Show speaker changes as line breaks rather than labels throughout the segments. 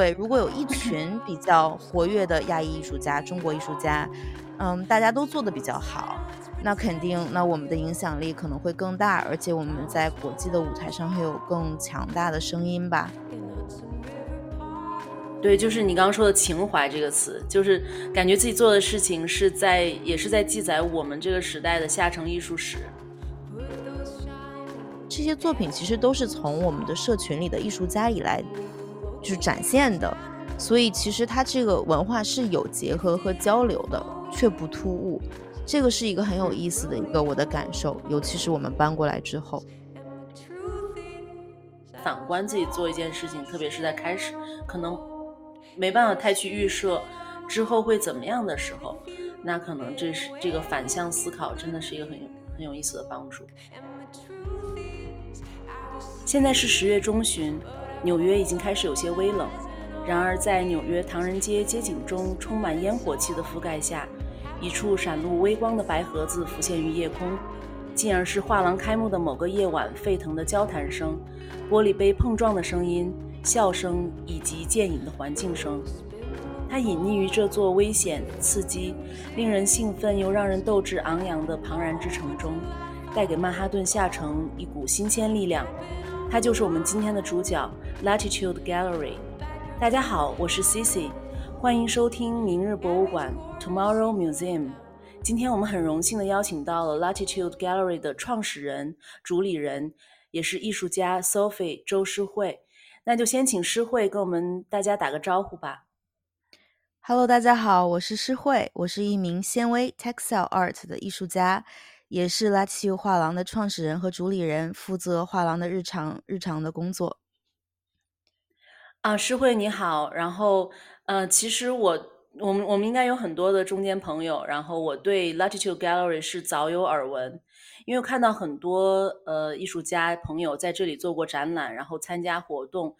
对，如果有一群比较活跃的亚裔艺术家、中国艺术家，嗯，大家都做的比较好，那肯定，那我们的影响力可能会更大，而且我们在国际的舞台上会有更强大的声音吧。
对，就是你刚刚说的“情怀”这个词，就是感觉自己做的事情是在，也是在记载我们这个时代的下沉艺术史。
这些作品其实都是从我们的社群里的艺术家以来。就是展现的，所以其实它这个文化是有结合和交流的，却不突兀。这个是一个很有意思的一个我的感受，尤其是我们搬过来之后。
反观自己做一件事情，特别是在开始可能没办法太去预设之后会怎么样的时候，那可能这是这个反向思考真的是一个很有很有意思的帮助。现在是十月中旬。纽约已经开始有些微冷，然而在纽约唐人街街景中充满烟火气的覆盖下，一处闪露微光的白盒子浮现于夜空，进而是画廊开幕的某个夜晚沸腾的交谈声、玻璃杯碰撞的声音、笑声以及渐隐的环境声。它隐匿于这座危险、刺激、令人兴奋又让人斗志昂扬的庞然之城中，带给曼哈顿下城一股新鲜力量。它就是我们今天的主角，Latitude Gallery。大家好，我是 Cici，欢迎收听明日博物馆 Tomorrow Museum。今天我们很荣幸的邀请到了 Latitude Gallery 的创始人、主理人，也是艺术家 Sophie 周诗慧。那就先请诗慧跟我们大家打个招呼吧。
Hello，大家好，我是诗慧，我是一名纤维 Textile Art 的艺术家。也是 Latitude 画廊的创始人和主理人，负责画廊的日常日常的工作。
啊，诗慧你好。然后，呃，其实我我们我们应该有很多的中间朋友。然后，我对 Latitude Gallery 是早有耳闻，因为看到很多呃艺术家朋友在这里做过展览，然后参加活动，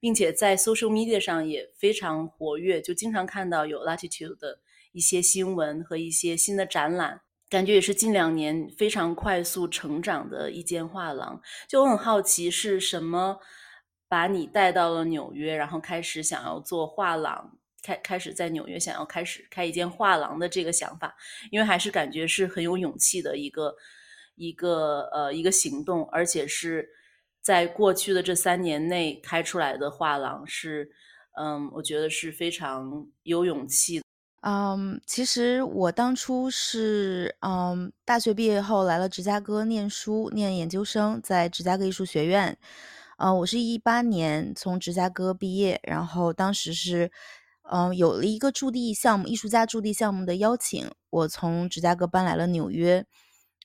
并且在 social media 上也非常活跃，就经常看到有 Latitude 的一些新闻和一些新的展览。感觉也是近两年非常快速成长的一间画廊，就我很好奇是什么把你带到了纽约，然后开始想要做画廊，开开始在纽约想要开始开一间画廊的这个想法，因为还是感觉是很有勇气的一个一个呃一个行动，而且是在过去的这三年内开出来的画廊是，嗯，我觉得是非常有勇气。
嗯，其实我当初是嗯，大学毕业后来了芝加哥念书，念研究生，在芝加哥艺术学院。嗯，我是一八年从芝加哥毕业，然后当时是嗯，有了一个驻地项目，艺术家驻地项目的邀请，我从芝加哥搬来了纽约。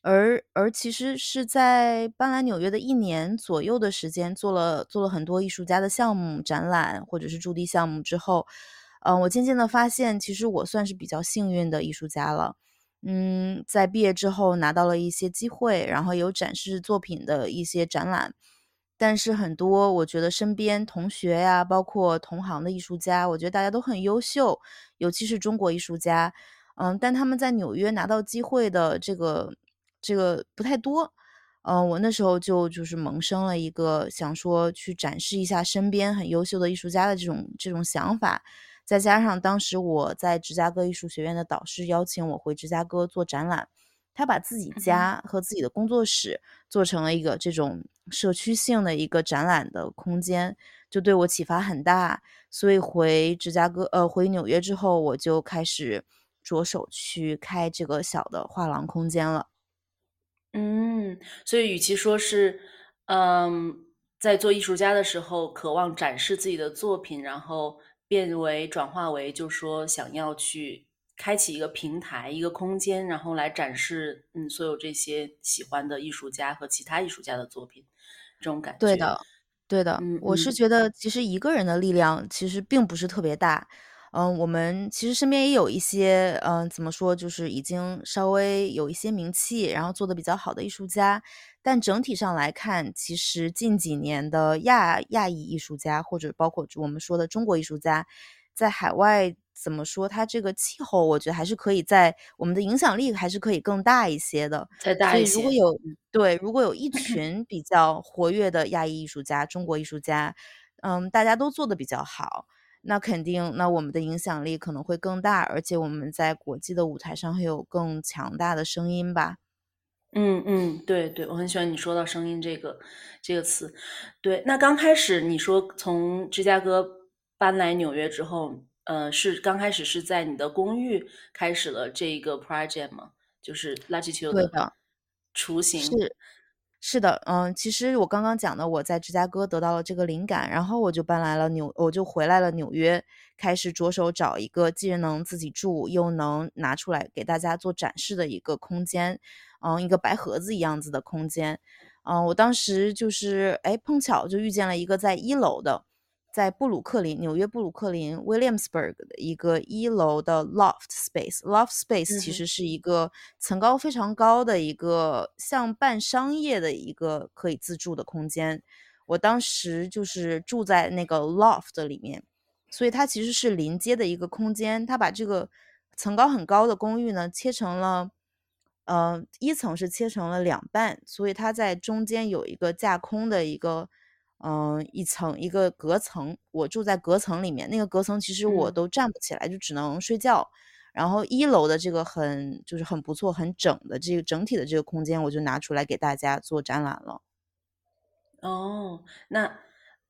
而而其实是在搬来纽约的一年左右的时间，做了做了很多艺术家的项目、展览或者是驻地项目之后。嗯，我渐渐的发现，其实我算是比较幸运的艺术家了。嗯，在毕业之后拿到了一些机会，然后有展示作品的一些展览。但是很多，我觉得身边同学呀，包括同行的艺术家，我觉得大家都很优秀，尤其是中国艺术家。嗯，但他们在纽约拿到机会的这个这个不太多。嗯，我那时候就就是萌生了一个想说去展示一下身边很优秀的艺术家的这种这种想法。再加上当时我在芝加哥艺术学院的导师邀请我回芝加哥做展览，他把自己家和自己的工作室做成了一个这种社区性的一个展览的空间，就对我启发很大。所以回芝加哥，呃，回纽约之后，我就开始着手去开这个小的画廊空间了。
嗯，所以与其说是，嗯，在做艺术家的时候渴望展示自己的作品，然后。变为转化为，就是说想要去开启一个平台、一个空间，然后来展示嗯所有这些喜欢的艺术家和其他艺术家的作品，这种感觉。
对的，对的，我是
嗯嗯。
觉得其实一个人的力量其实并不是特别大。嗯，我们其实身边也有一些，嗯，怎么说，就是已经稍微有一些名气，然后做的比较好的艺术家。但整体上来看，其实近几年的亚亚裔艺术家，或者包括我们说的中国艺术家，在海外怎么说，它这个气候我觉得还是可以在我们的影响力还是可以更大一些的。
再大
所以，如果有
嗯。
对，如果有一 群比较活跃的亚裔艺术家，中国艺术家，嗯，大家都做得比较好，那肯定那我们的影响力可能会更大，而且我们在国际的舞台上会有更强大的声音吧。
嗯嗯，对对，我很喜欢你说到声音这个这个词。对，那刚开始你说从芝加哥搬来纽约之后，呃，是刚开始是在你的公寓开始了这个 project 吗？就是 Latitude 的。雏形。
是，是的。嗯，其实我刚刚讲的我在芝加哥得到了这个灵感，然后我就搬来了纽我就回来了纽约，开始着手找一个既能自己住，又能拿出来给大家做展示的一个空间，嗯，一个白盒子一样子的空间。嗯，我当时就是，哎，碰巧就遇见了一个在一楼的，在布鲁克林纽约布鲁克林 Williamsburg 的一个一楼的 loft space。loft space。其实是一个层高非常高的一个像半商业的一个可以自住的空间。我当时就是住在那个 loft 里面，所以它其实是临街的一个空间，它把这个层高很高的公寓呢，切成了呃一层是切成了两半，所以它在中间有一个架空的一个呃，一层一个隔层。我住在隔层里面，那个隔层其实我
嗯。
都站不起来，就只能睡觉。然后一楼的这个很就是很不错，很整的这个整体的这个空间，我就拿出来给大家做展览了。
哦，那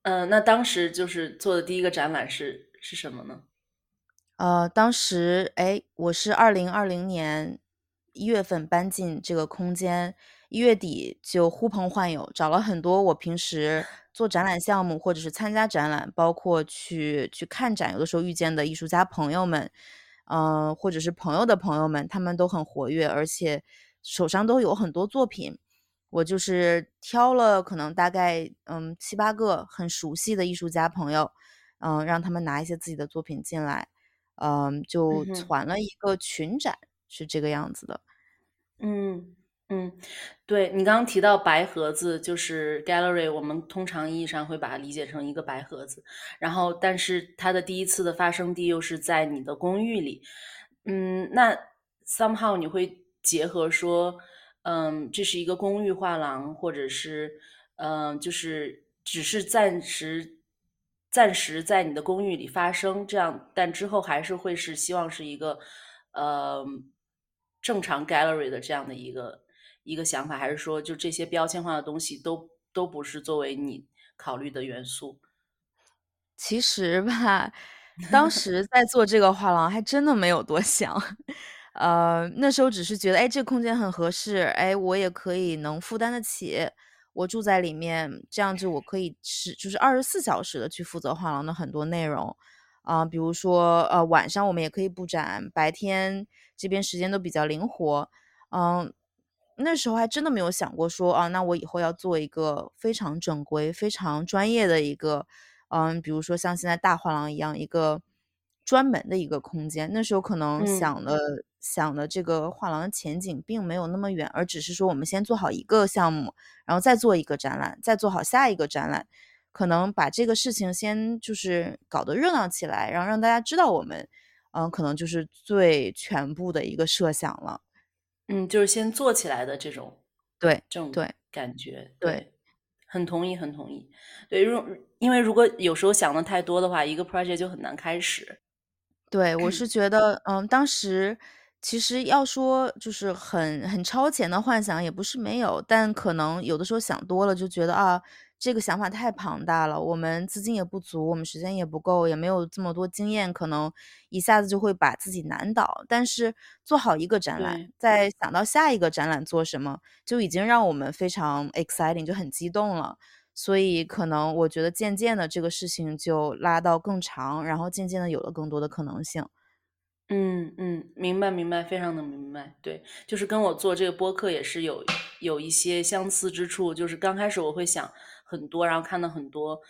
呃，那当时就是做的第一个展览是是什么呢？
呃，当时，哎，我是二零二零年1月份搬进这个空间一月底就呼朋唤友，找了很多我平时做展览项目，或者是参加展览，包括去去看展，有的时候遇见的艺术家朋友们，呃，或者是朋友的朋友们，他们都很活跃，而且手上都有很多作品。我就是挑了可能大概，嗯七八个很熟悉的艺术家朋友，嗯，让他们拿一些自己的作品进来，嗯，就。攒了一个群展，是这个样子的。
嗯，嗯，对，你刚刚提到白盒子，就是 gallery，我们通常意义上会把它理解成一个白盒子。然后但是它的第一次的发生地又是在你的公寓里。嗯，那 somehow 你会结合说，嗯，这是一个公寓画廊，或者是，嗯，就是只是暂时暂时在你的公寓里发生，这样但之后还是会是希望是一个，呃，正常 gallery 的这样的一个一个想法，还是说就这些标签化的东西都都不是作为你考虑的元素？
其实吧，当时在做这个画廊还真的没有多想。呃，那时候只是觉得，诶，这空间很合适，诶，我也可以能负担得起，我住在里面，这样就我可以是就是24小时的去负责画廊的很多内容。啊，比如说，呃，晚上我们也可以布展，白天这边时间都比较灵活。嗯，那时候还真的没有想过说，啊，那我以后要做一个非常正规、非常专业的一个嗯，比如说像现在大画廊一样，一个专门的一个空间。那时候可能
嗯。
想的想的这个画廊的前景并没有那么远，而只是说我们先做好一个项目，然后再做一个展览，再做好下一个展览。可能把这个事情先就是搞得热闹起来，然后让大家知道我们，嗯，可能就是最全部的一个设想了。
嗯，就是先做起来的这种
对，
这种
对。
感觉，
对。
对，很同意很同意。对，如因为如果有时候想的太多的话，一个 project 就很难开始。
对，我是觉得，嗯，当时其实要说就是很很超前的幻想也不是没有，但可能有的时候想多了就觉得，啊，这个想法太庞大了，我们资金也不足，我们时间也不够，也没有这么多经验，可能一下子就会把自己难倒。但是做好一个展览，再想到下一个展览做什么，就已经让我们非常 exciting，就很激动了。所以可能我觉得渐渐的这个事情就拉到更长，然后渐渐的有了更多的可能性。
嗯嗯，明白明白，非常的。明白，对，就是跟我做这个播客也是有有一些相似之处。就是刚开始我会想很多，然后看到很多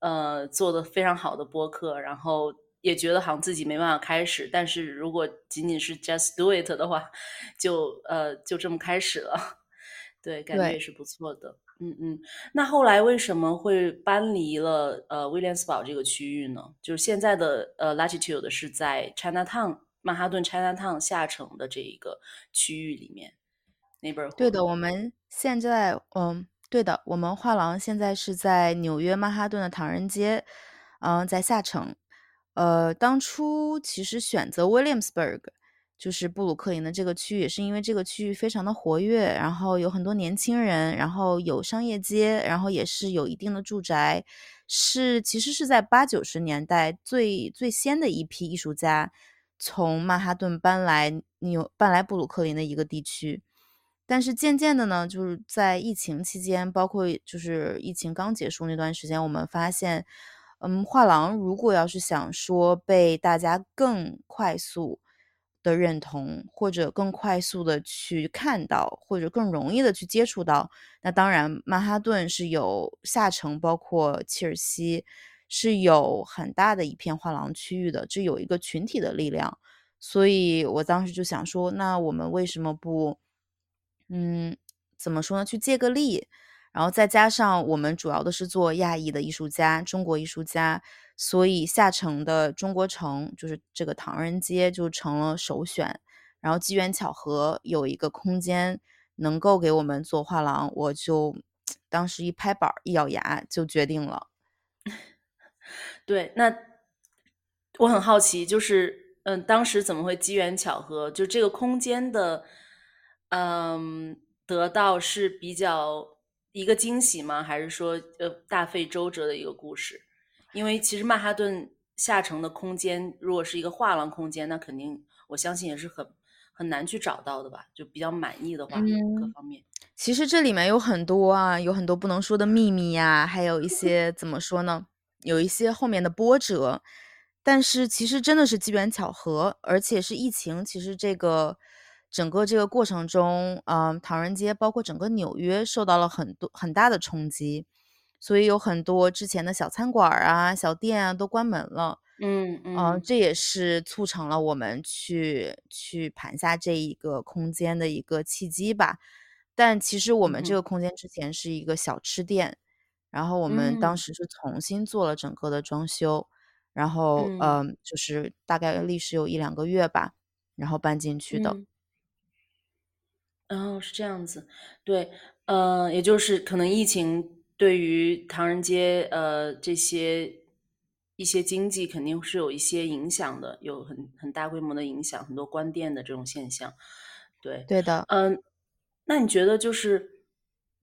呃做的非常好的播客，然后也觉得好像自己没办法开始。但是如果仅仅是 just do it 的话，就呃就这么开始了，对，感觉也是不错的。嗯嗯，那后来为什么会搬离了呃威廉斯堡这个区域呢？就是现在的呃 latitude 是在 Chinatown。曼哈顿 Chinatown 下城的这一个区域里面，那边
对的，我们现在嗯，对的，我们画廊现在是在纽约曼哈顿的唐人街，嗯，在下城。呃，当初其实选择 Williamsburg，就是布鲁克林的这个区域，也是因为这个区域非常的活跃，然后有很多年轻人，然后有商业街，然后也是有一定的住宅，是其实是在八九十年代最最先的一批艺术家。从曼哈顿搬来纽搬来布鲁克林的一个地区，但是渐渐的呢，就是在疫情期间，包括就是疫情刚结束那段时间，我们发现，嗯，画廊如果要是想说被大家更快速的认同，或者更快速的去看到，或者更容易的去接触到，那当然曼哈顿是有下城，包括切尔西。是有很大的一片画廊区域的，这有一个群体的力量，所以我当时就想说，那我们为什么不，嗯，怎么说呢？去借个力，然后再加上我们主要的是做亚裔的艺术家，中国艺术家，所以下城的中国城就是这个唐人街就成了首选。然后机缘巧合有一个空间能够给我们做画廊，我就当时一拍板一咬牙就决定了。
对，那我很好奇，就是嗯，当时怎么会机缘巧合？就这个空间的，嗯，得到是比较一个惊喜吗？还是说呃大费周折的一个故事？因为其实曼哈顿下城的空间，如果是一个画廊空间，那肯定我相信也是很很难去找到的吧？就比较满意的话，各方面。
其实这里面有很多啊，有很多不能说的秘密呀，还有一些怎么说呢？有一些后面的波折，但是其实真的是机缘巧合，而且是疫情。其实这个整个这个过程中，嗯，唐人街包括整个纽约受到了很多很大的冲击，所以有很多之前的小餐馆啊、小店啊都关门了。
嗯嗯，
这也是促成了我们去去盘下这一个空间的一个契机吧。但其实我们这个空间之前是一个小吃店。然后我们当时是重新做了整个的装修，然后嗯，就是大概历时有一两个月吧，然后搬进去的。
哦，是这样子，对，嗯，也就是可能疫情对于唐人街呃这些一些经济肯定是有一些影响的，有很很大规模的影响，很多关店的这种现象。对，
对的，
嗯，那你觉得就是？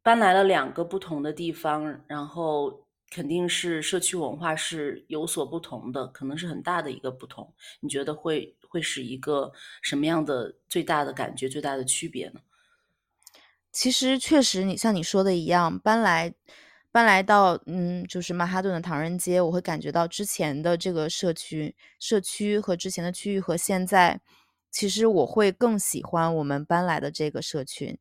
搬来了两个不同的地方，然后肯定是社区文化是有所不同的，可能是很大的一个不同。你觉得会会是一个什么样的最大的感觉、最大的区别呢？
其实确实，你像你说的一样，搬来搬来到嗯，就是曼哈顿的唐人街，我会感觉到之前的这个社区社区和之前的区域和现在，其实我会更喜欢我们搬来的这个社群。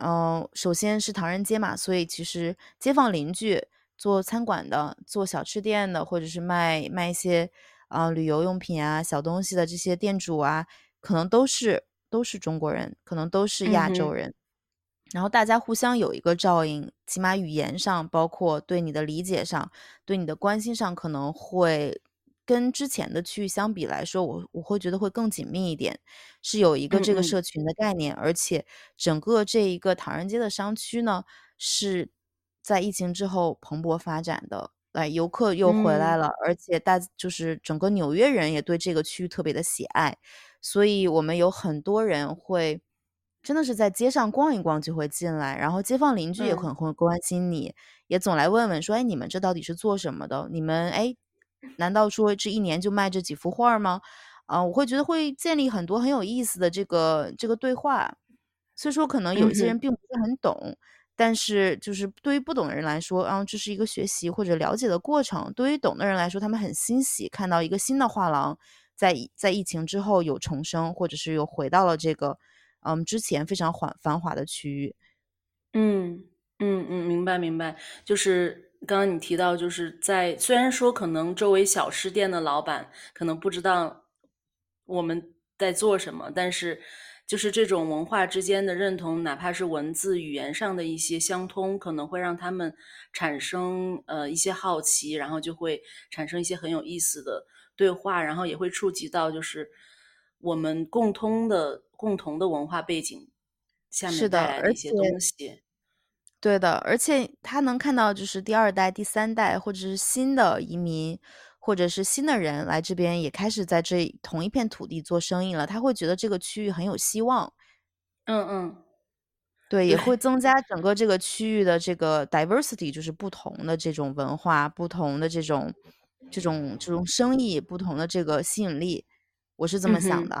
嗯，首先是唐人街嘛，所以其实街坊邻居做餐馆的、做小吃店的，或者是卖卖一些啊旅游用品啊、小东西的这些店主啊，可能都是都是中国人，可能都是亚洲人。然后大家互相有一个照应，起码语言上，包括对你的理解上、对你的关心上，可能会。跟之前的区域相比来说，我我会觉得会更紧密一点，是有一个这个社群的概念，而且整个这一个唐人街的商区呢，是在疫情之后蓬勃发展的，来游客又回来了，而且大就是整个纽约人也对这个区域特别的喜爱，所以我们有很多人会真的是在街上逛一逛就会进来，然后街坊邻居也很会关心你，也总来问问说，哎，你们这到底是做什么的？你们哎。难道说这一年就卖这几幅画吗？啊，我会觉得会建立很多很有意思的这个这个对话。所以说，可能有一些人并不是很懂，但是就是对于不懂的人来说，啊，这是一个学习或者了解的过程；对于懂的人来说，他们很欣喜看到一个新的画廊在在疫情之后有重生，或者是又回到了这个，嗯，之前非常繁繁华的区域。
嗯嗯嗯，明白明白。就是刚刚你提到，就是在虽然说可能周围小吃店的老板可能不知道我们在做什么，但是就是这种文化之间的认同，哪怕是文字语言上的一些相通，可能会让他们产生呃一些好奇，然后就会产生一些很有意思的对话，然后也会触及到就是我们共通的共同的文化背景下面
是的，
带来的一些
而且
东西。
对的，而且他能看到就是第二代、第三代，或者是新的移民，或者是新的人来这边，也开始在这同一片土地做生意了。他会觉得这个区域很有希望，
嗯嗯，
对，也会，增加整个这个区域的这个 diversity，就是不同的这种文化、不同的这种这种这种生意、不同的这个吸引力，我是这么想。的。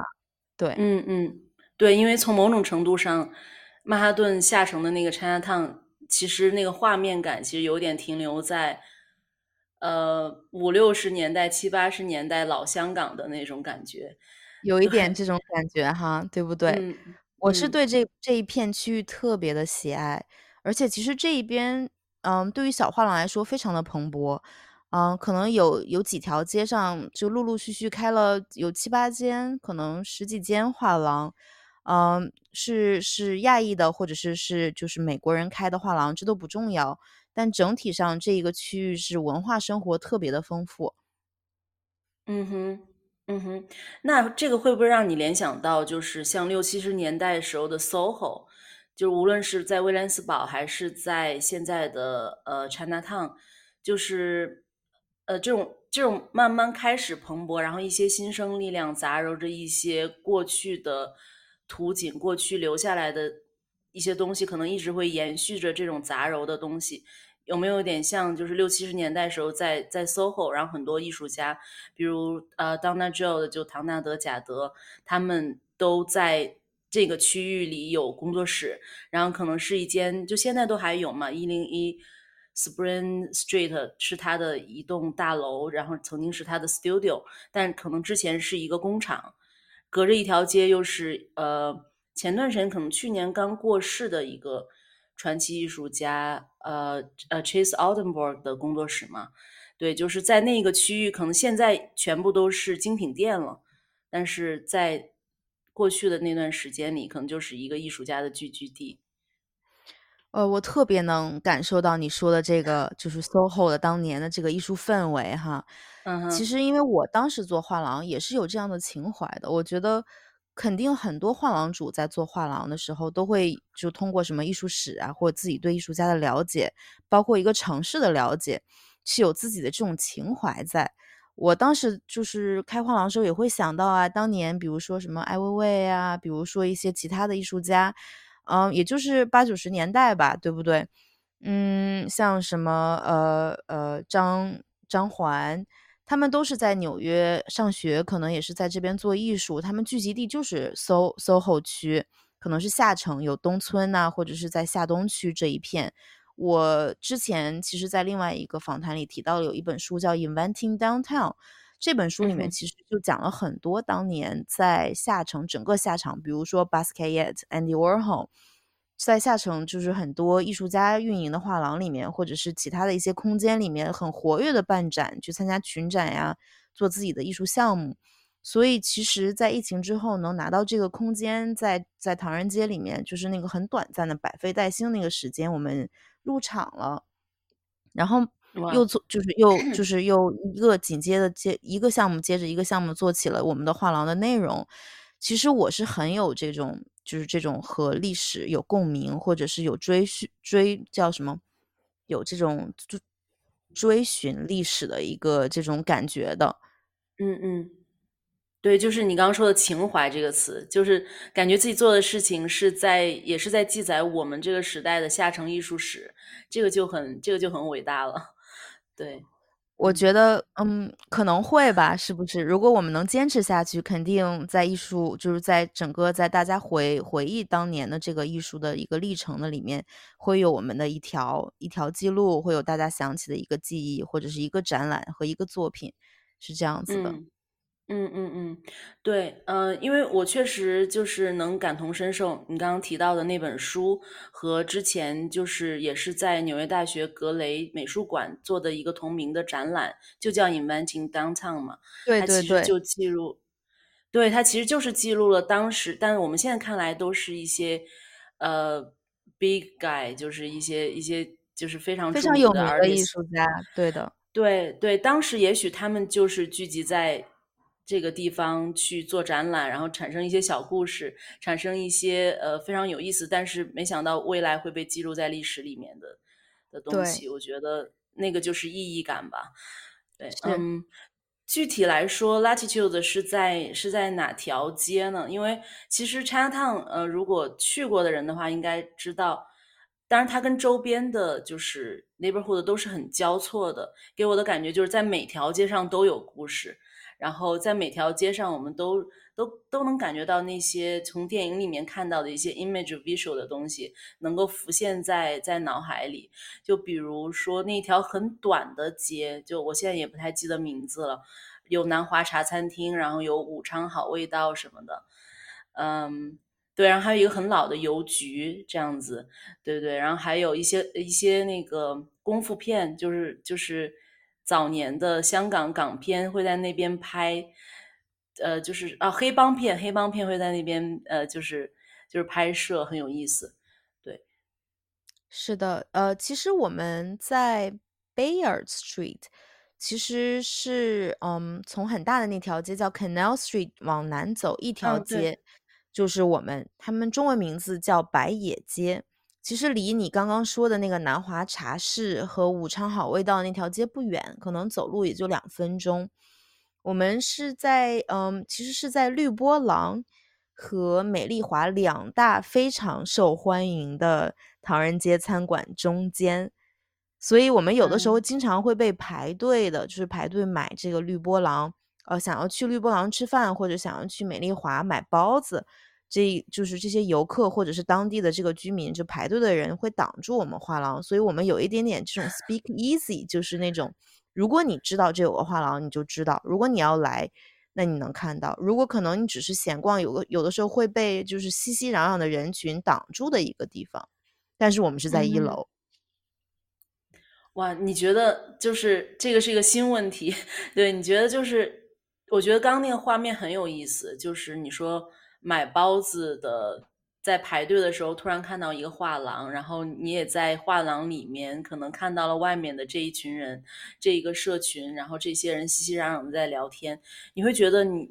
对，
嗯嗯，对，因为从某种程度上，曼哈顿下城的那个 Chinatown，其实那个画面感其实有点停留在，呃五六十年代、七八十年代老香港的那种感觉。
有一 点，这种感觉哈，对不对？
嗯
我是
嗯
对这这一片区域特别的喜爱，而且其实这一边，嗯，对于小画廊来说非常的蓬勃。嗯，可能有有几条街上就陆陆续续开了有七八间，可能十几间画廊。嗯，是是亚裔的，或者是是就是美国人开的画廊，这都不重要，但整体上这一个区域是文化生活特别的丰富。
嗯哼嗯哼，那这个会不会让你联想到，就是像六七十年代时候的 SOHO，就无论是在威廉斯堡还是在现在的呃 Chinatown，就是呃这种这种慢慢开始蓬勃，然后一些新生力量杂糅着一些过去的图景，过去留下来的一些东西，可能一直会延续着这种杂糅的东西。有没有点像就是六七十年代时候在在 SOHO，然后很多艺术家，比如呃 Donna Jo 的就唐纳德·贾德，他们都在这个区域里有工作室，然后可能是一间就现在都还有嘛，一零一 Spring Street 是他的一栋大楼，然后曾经是他的 studio，但可能之前是一个工厂，隔着一条街又是呃前段时间可能去年刚过世的一个传奇艺术家，呃呃 Chase Oldenburg 的工作室嘛。对，就是在那个区域，可能现在全部都是精品店了，但是在过去的那段时间里，可能就是一个艺术家的聚居地。
呃，我特别能感受到你说的这个，就是 SOHO 的当年的这个艺术氛围哈。
嗯，
其实因为我当时做画廊也是有这样的情怀的，我觉得肯定很多画廊主在做画廊的时候，都会就通过什么艺术史啊，或者自己对艺术家的了解，包括一个城市的了解，是有自己的这种情怀在。我当时就是开画廊的时候也会想到啊，当年比如说什么艾薇薇啊，比如说一些其他的艺术家，嗯，也就是八九十年代吧，对不对？嗯，像什么呃呃张张环，他们都是在纽约上学，可能也是在这边做艺术，他们聚集地就是 So SOHO 区，可能是下城有东村呐、或者是在下东区这一片。我之前其实在另外一个访谈里提到了有一本书叫《Inventing Downtown》，这本书里面其实就讲了很多当年在下城整个下场，比如说 Basquiat、Andy Warhol，在下城就是很多艺术家运营的画廊里面，或者是其他的一些空间里面很活跃的办展，去参加群展呀，做自己的艺术项目。所以其实在疫情之后能拿到这个空间，在在唐人街里面，就是那个很短暂的百废待兴那个时间，我们入场了。然后又，做就是又就是又一个紧接着接一个项目接着一个项目做起了我们的画廊的内容。其实我是很有这种就是这种和历史有共鸣，或者是有追寻追叫什么，有这种追追寻历史的一个这种感觉的。
嗯嗯。对，就是你刚刚说的“情怀”这个词，就是感觉自己做的事情是在，也是在记载我们这个时代的下层艺术史，这个就很，这个就很伟大了。对，
我觉得，嗯，可能会吧，是不是？如果我们能坚持下去，肯定在艺术就是在整个在大家回回忆当年的这个艺术的一个历程的里面，会有我们的一条一条记录，会有大家想起的一个记忆，或者是一个展览和一个作品，是这样子的。
嗯。嗯嗯嗯，对，嗯，因为我确实就是能感同身受，你刚刚提到的那本书和之前就是也是在纽约大学格雷美术馆做的一个同名的展览，就叫《Inventing Downtown》嘛，
对
它。其实就记录，对，它其实就是记录了当时，但是我们现在看来都是一些呃 big guy，就是一些一些就是非常
非
著名的
常有名的艺
artist。
术家，对的。
对对，当时也许他们就是聚集在这个地方去做展览，然后产生一些小故事，产生一些呃非常有意思，但是没想到未来会被记录在历史里面的的东。西。我觉得那个就是意义感吧。对，嗯，具体来说，Latitude 是在是在哪条街呢？因为其实 Chinatown，呃，如果去过的人的话，应该知道。当然，它跟周边的就是 neighborhood 都是很交错的，给我的感觉就是在每条街上都有故事，然后在每条街上我们都都都能感觉到那些从电影里面看到的一些 image visual 的东西能够浮现在在脑海里。就比如说那条很短的街，就我现在也不太记得名字了，有南华茶餐厅，然后有武昌好味道什么的，嗯。对，然后还有一个很老的邮局这样子，对对，然后还有一些一些那个功夫片，就是就是早年的香港港片会在那边拍，呃，就是啊黑帮片，黑帮片会在那边呃就是就是拍摄，很有意思，对。
是的，呃，其实我们在 Bayard Street，其实是嗯从很大的那条街叫 Canal Street 往南走一条。街。就是我们他们中文名字叫白野街，其实离你刚刚说的那个南华茶室和武昌好味道那条街不远，可能走路也就两分钟。我们是在嗯，其实是在绿波廊和美丽华两大非常受欢迎的唐人街餐馆中间，所以我们有的时候
嗯。
经常会被排队的，就是排队买这个绿波廊，呃，想要去绿波廊吃饭，或者想要去美丽华买包子。这就是这些游客或者是当地的这个居民，就排队的人会挡住我们画廊，所以我们有一点点这种 speak easy，就是那种如果你知道这有个画廊，你就知道，如果你要来，那你能看到，如果可能你只是闲逛，有个有的时候会被就是熙熙攘攘的人群挡住的一个地方，但是我们是在1
嗯。
楼。
哇，你觉得就是这个是一个新问题，对，你觉得就是我觉得刚刚那个画面很有意思，就是你说买包子的，在排队的时候突然看到一个画廊，然后你也在画廊里面可能看到了外面的这一群人，这一个社群，然后这些人熙熙攘攘的在聊天，你会觉得你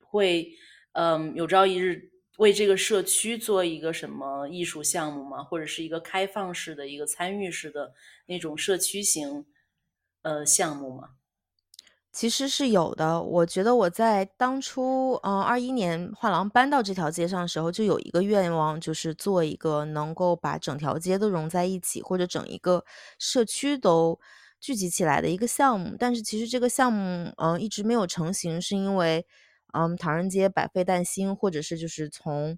会，嗯，有朝一日为这个社区做一个什么艺术项目吗？或者是一个开放式的一个参与式的那种社区型，呃，项目吗？
其实是有的，我觉得我在当初，嗯，21年画廊搬到这条街上的时候，就有一个愿望，就是做一个能够把整条街都融在一起，或者整一个社区都聚集起来的一个项目。但是其实这个项目，嗯，一直没有成型，是因为，嗯，唐人街百废待兴，或者是就是从，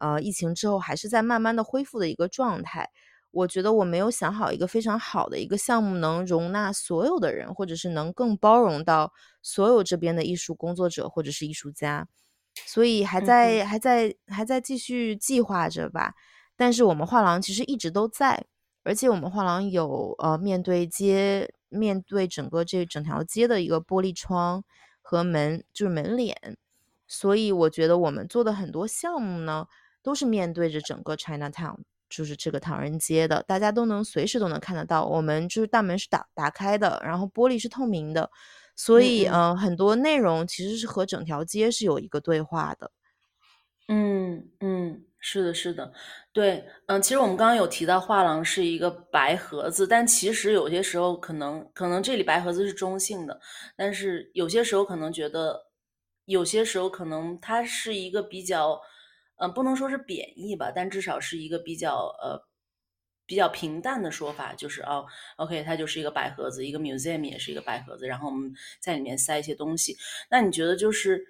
呃，疫情之后还是在慢慢的恢复的一个状态。我觉得我没有想好一个非常好的一个项目，能容纳所有的人，或者是能更包容到所有这边的艺术工作者或者是艺术家，所以还。在还在还在继续计划着吧。但是我们画廊其实一直都在，而且我们画廊有，呃，面对街面对整个这整条街的一个玻璃窗和门就是门脸。所以我觉得我们做的很多项目呢，都是面对着整个 Chinatown，就是这个唐人街的，大家都能随时都能看得到，我们就是大门是打打开的，然后玻璃是透明的，所以，
嗯
很多内容其实是和整条街是有一个对话的。
嗯嗯，是的是的。对，嗯，其实我们刚刚有提到画廊是一个白盒子，但其实有些时候可能可能这里白盒子是中性的，但是有些时候可能觉得有些时候可能它是一个比较呃，不能说是贬义吧，但至少是一个比较呃，比较平淡的说法。就是，哦，ok，它就是一个白盒子，一个 museum 也是一个白盒子，然后我们在里面塞一些东西。那你觉得就是，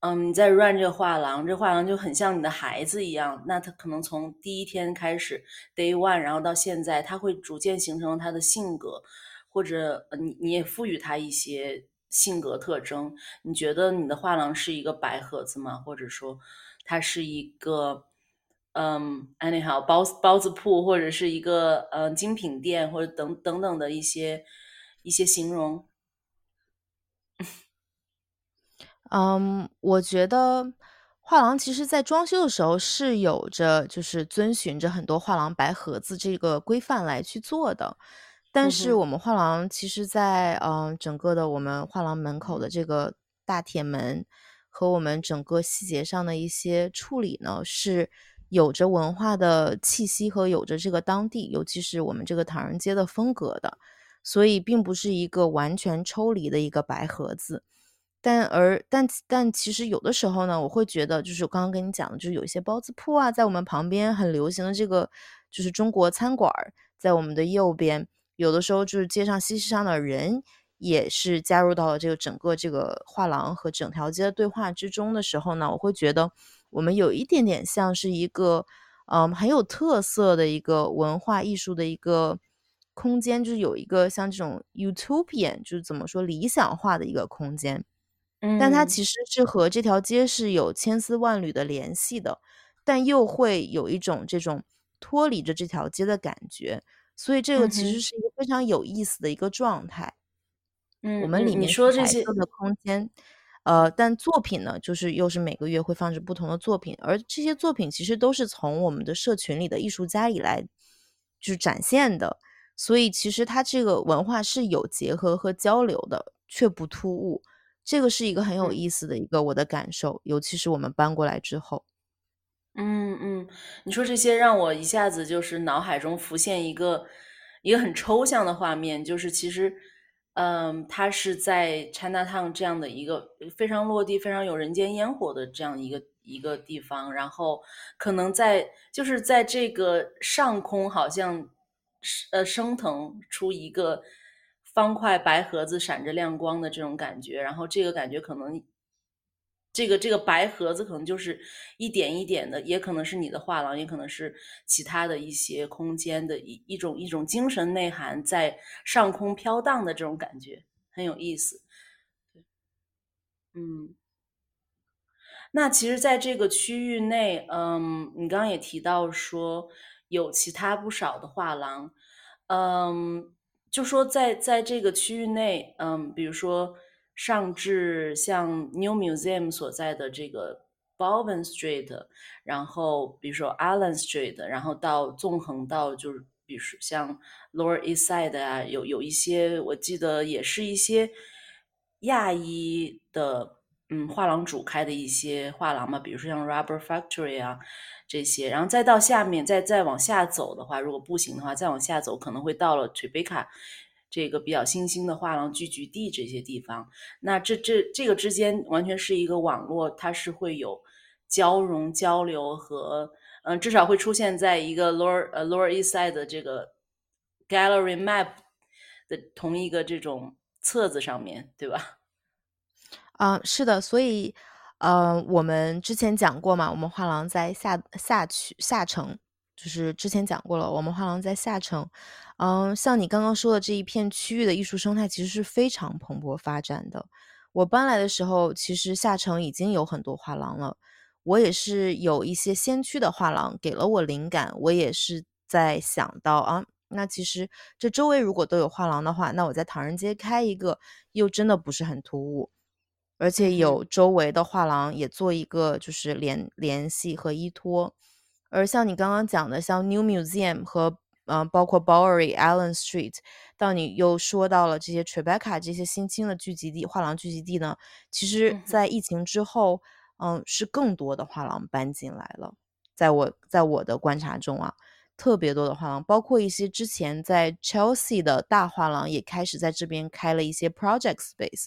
嗯，你在 run 这个画廊，这画廊就很像你的孩子一样，那他可能从第一天开始，day one，然后到现在，他会逐渐形成他的性格，或者，你你也赋予他一些性格特征。你觉得你的画廊是一个白盒子吗？或者说，它是一个嗯，anyhow 包包子铺，或者是一个嗯精品店，或者等等等的一些一些形容？
嗯，我觉得画廊其实在装修的时候是有着就是遵循着很多画廊白盒子这个规范来去做的。但是我们画廊其实在嗯整个的我们画廊门口的这个大铁门和我们整个细节上的一些处理呢，是有着文化的气息和有着这个当地，尤其是我们这个唐人街的风格的，所以并不是一个完全抽离的一个白盒子。但而但但其实有的时候呢，我会觉得就是我刚刚跟你讲的，就是有一些包子铺啊，在我们旁边很流行的这个就是中国餐馆，在我们的右边，有的时候就是街上熙熙攘攘的人也是加入到了这个整个这个画廊和整条街的对话之中的时候呢，我会觉得我们有一点点像是一个嗯很有特色的一个文化艺术的一个空间，就是有一个像这种 utopian，就是怎么说理想化的一个空间。但它
嗯
其实是和这条街是有千丝万缕的联系的，但又会有一种这种脱离着这条街的感觉，所以这个其实是一个非常有意思的一个状态。我
嗯我，
们里面是
说这些，
的空间，呃，但作品呢，就是又是每个月会放置不同的作品，而这些作品其实都是从我们的社群里的艺术家里来就是展现的，所以其实它这个文化是有结合和交流的，却不突兀。这个是一个很有
嗯
意思的一个我的感受，尤其是我们搬过来之后。
嗯嗯，你说这些让我一下子就是脑海中浮现一个一个很抽象的画面，就是其实，嗯，它是在 Chinatown 这样的一个非常落地、非常有人间烟火的这样一个一个地方，然后可能在就是在这个上空，好像呃升腾出一个方块白盒子闪着亮光的这种感觉，然后这个感觉可能。这个这个白盒子可能就是一点一点的，也可能是你的画廊，也可能是其他的一些空间的一一种一种精神内涵在上空飘荡的这种感觉，很有意思。嗯，那其实在这个区域内，嗯，你刚刚也提到说有其他不少的画廊，嗯，就说在在这个区域内，嗯，比如说上至像 New Museum 所在的这个 Baldwin Street，然后比如说 Allen Street，然后到纵横到就是比如说像 Lower East Side 啊，有有一些我记得也是一些亚裔的嗯画廊主开的一些画廊嘛，比如说像 Rubber Factory 啊这些，然后再到下面再再往下走的话，如果步行的话，再往下走可能会到了 Tribeca 这个比较新兴的画廊聚集地这些地方。那这这这个之间完全是一个网络，它是会有交融交流和嗯，至少会出现在一个 Lower 呃 Lower East Side 的这个 Gallery Map 的同一个这种册子上面，对吧？
啊，是的，所以，呃，我们之前讲过嘛，我们画廊在下下区下城，就是之前讲过了，我们画廊在下城。嗯，像你刚刚说的这一片区域的艺术生态其实是非常蓬勃发展的。我搬来的时候，其实下城已经有很多画廊了。我也是有一些先驱的画廊给了我灵感，我也是在想到啊，那其实这周围如果都有画廊的话，那我在唐人街开一个又真的不是很突兀。而且有周围的画廊也做一个就是联联系和依托。而像你刚刚讲的，像 New Museum 和呃，包括 Bowery、Allen Street，到你又说到了这些 Tribeca 这些新兴的聚集地、画廊聚集地呢，其实在疫情之后，嗯，是更多的画廊搬进来了。在我在我的观察中啊，特别多的画廊，包括一些之前在 Chelsea 的大画廊，也开始在这边开了一些 project space。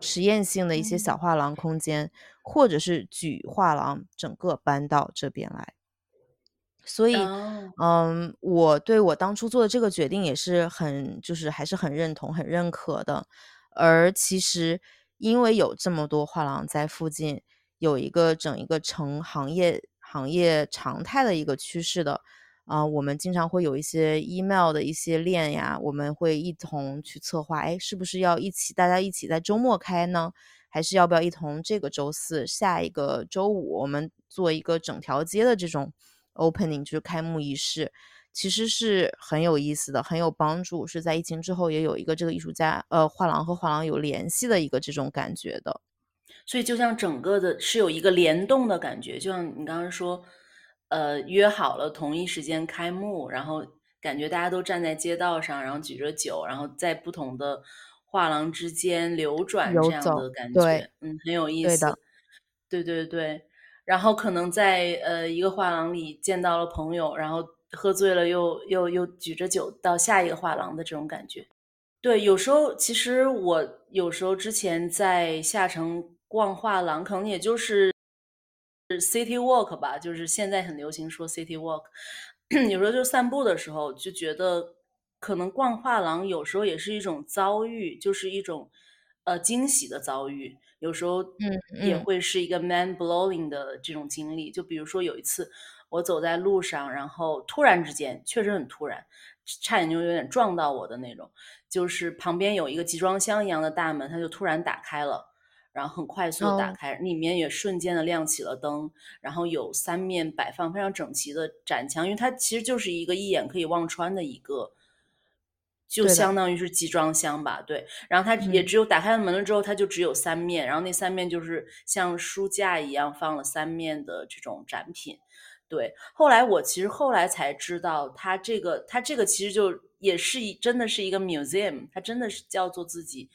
实验性的一些小
嗯，
画廊空间，或者是举画廊整个搬到这边来。所以，
哦，
嗯，我对我当初做的这个决定也是很就是还是很认同、很认可的。而其实因为有这么多画廊在附近，有一个整一个成行业行业常态的一个趋势的，啊，我们经常会有一些 email 的一些链呀，我们会一同去策划，哎，是不是要一起大家一起在周末开呢？还是要不要一同这个周四下一个周五我们做一个整条街的这种 opening，就是开幕仪式，其实是很有意思的，很有帮助，是在疫情之后也有一个这个艺术家呃画廊和画廊有联系的一个这种感觉的。
所以就像整个的是有一个联动的感觉，就像你刚刚说。呃，约好了同一时间开幕，然后感觉大家都站在街道上，然后举着酒，然后在不同的画廊之间流转，这样的感觉，嗯，很有意思。对对对，然后可能在呃一个画廊里见到了朋友，然后喝醉了又又又举着酒到下一个画廊的这种感觉。对，有时候其实我有时候之前在下城逛画廊，可能也就是。City walk 吧，就是现在很流行说 City walk。有时候就散步的时候，就觉得可能逛画廊有时候也是一种遭遇，就是一种呃惊喜的遭遇。有时候嗯也会是一个 man blowing 的这种经历。就比如说有一次我走在路上，然后突然之间确实很突然，差点就有点撞到我的那种。就是旁边有一个集装箱一样的大门，它就突然打开了。然后很快速的打开，里面也瞬间的亮起了灯，然后有三面摆放非常整齐的展墙，因为它其实就是一个一眼可以望穿的一个，就相当于是集装箱吧，对。然后它也只有打开了门了之后，它就只有三面，然后那三面就是像书架一样放了三面的这种展品，对。后来我其实后来才知道，它这个它这个其实就也是一真的是一个 museum，它真的是叫做自己。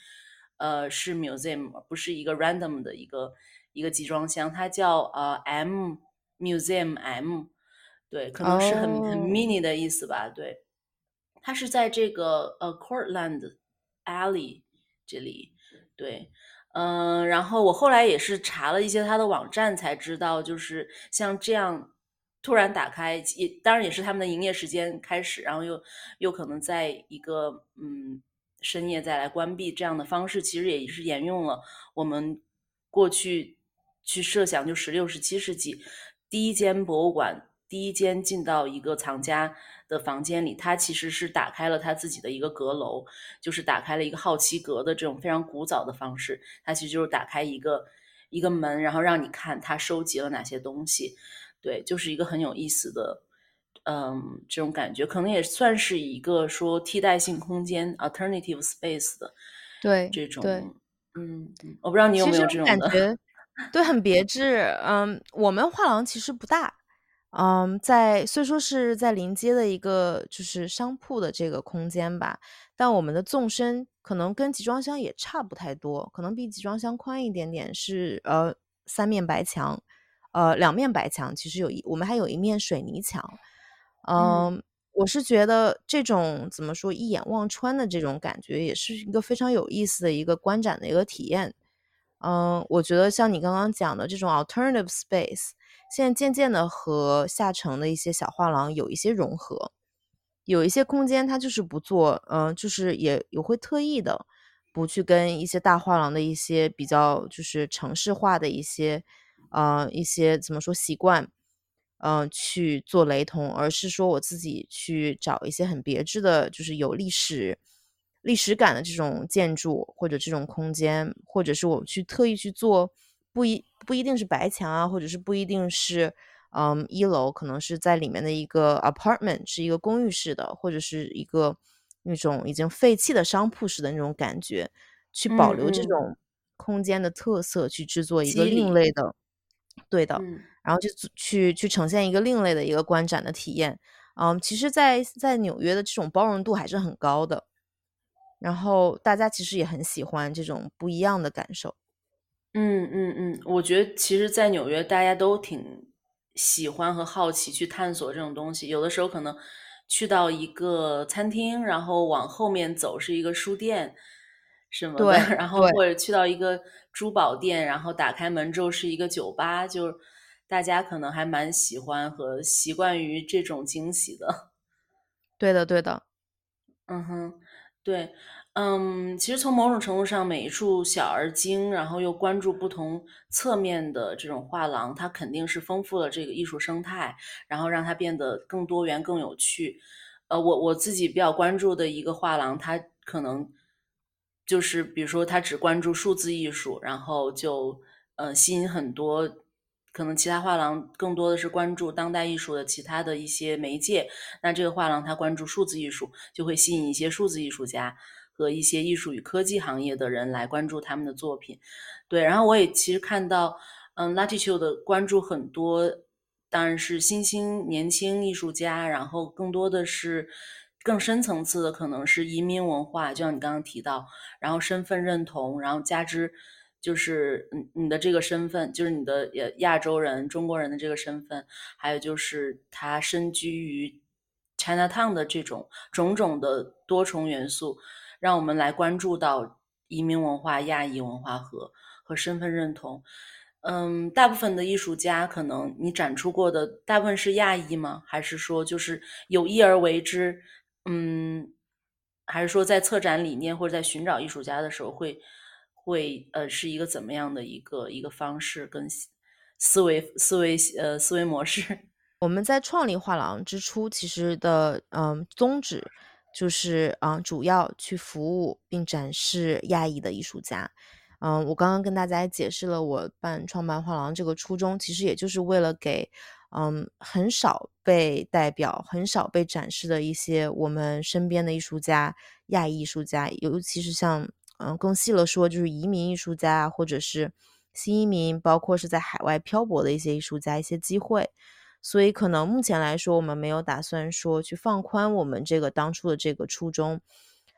呃，是 museum，不是一个 random 的一个一个集装箱，它叫呃 M museum M，对，可能是很很 mini 的意思吧，对，它是在这个呃 Courtland Alley 这里，对，嗯，然后我后来也是查了一些它的网站才知道，就是像这样突然打开，也当然也是他们的营业时间开始，然后又又可能在一个嗯。深夜再来关闭这样的方式，其实也是沿用了我们过去去设想，就十六、十七世纪第一间博物馆，第一间进到一个藏家的房间里，他其实是打开了他自己的一个阁楼，就是打开了一个好奇阁的这种非常古早的方式。他其实就是打开一个一个门，然后让你看他收集了哪些东西。对，就是一个很有意思的。嗯，这种感觉可能也算是一个说替代性空间 （alternative space） 的，
对
这种，嗯，我不知道你有没有这种
感觉，对，很别致。嗯，我们画廊其实不大，嗯，在虽说是在临街的一个就是商铺的这个空间吧，但我们的纵深可能跟集装箱也差不太多，可能比集装箱宽一点点，是呃三面白墙，呃两面白墙，其实有一我们还有一面水泥墙。嗯，我是觉得这种怎么说一眼望穿的这种感觉，也是一个非常有意思的一个观展的一个体验。嗯，我觉得像你刚刚讲的这种 alternative space，现在渐渐的和下沉的一些小画廊有一些融合，有一些空间它就是不做，嗯，就是也也会特意的不去跟一些大画廊的一些比较就是城市化的一些，呃，一些怎么说习惯。嗯，去做雷同，而是说我自己去找一些很别致的，就是有历史、历史感的这种建筑或者这种空间，或者是我去特意去做，不一不一定是白墙啊，或者是不一定是嗯一楼，可能是在里面的一个 apartment，是一个公寓式的，或者是一个那种已经废弃的商铺式的那种感觉，去保留这种空间的特色，去制作一个另类的，对的。然后就去去呈现一个另类的一个观展的体验，嗯，其实，在在纽约的这种包容度还是很高的，然后大家其实也很喜欢这种不一样的感受。
嗯嗯嗯，我觉得其实，在纽约大家都挺喜欢和好奇去探索这种东西。有的时候可能去到一个餐厅，然后往后面走是一个书店，什么的，然后或者去到一个珠宝店，然后打开门之后是一个酒吧，就。大家可能还蛮喜欢和习惯于这种惊喜的，
对的，对的，
嗯哼，对，嗯，其实从某种程度上，每一处小而精，然后又关注不同侧面的这种画廊，它肯定是丰富了这个艺术生态，然后让它变得更多元、更有趣。呃，我我自己比较关注的一个画廊，它可能就是比如说，它只关注数字艺术，然后就呃吸引很多。可能其他画廊更多的是关注当代艺术的其他的一些媒介，那这个画廊它关注数字艺术，就会吸引一些数字艺术家。和一些艺术与科技行业的人来关注他们的作品，对，然后我也其实看到，嗯，Latitude 的关注很多，当然是新兴年轻艺术家，然后更多的是更深层次的，可能是移民文化，就像你刚刚提到，然后身份认同，然后加之就是嗯你的这个身份，就是你的亚亚洲人、中国人的这个身份，还有就是他身居于 China Town 的这种种种的多重元素。让我们来关注到移民文化、亚裔文化和和身份认同。嗯，大部分的艺术家可能你展出过的大部分是亚裔吗？还是说就是有意而为之？嗯，还是说在策展理念或者在寻找艺术家的时候会会呃是一个怎么样的一个一个方式跟思维思维呃思维模式？
我们在创立画廊之初，其实的嗯宗旨。就是啊，主要去服务并展示亚裔的艺术家。嗯，我刚刚跟大家解释了我办创办画廊这个初衷，其实也就是为了给嗯很少被代表、很少被展示的一些我们身边的艺术家、亚裔艺术家，尤其是像嗯更细了说，就是移民艺术家或者是新移民，包括是在海外漂泊的一些艺术家一些机会。所以可能目前来说，我们没有打算说去放宽我们这个当初的这个初衷，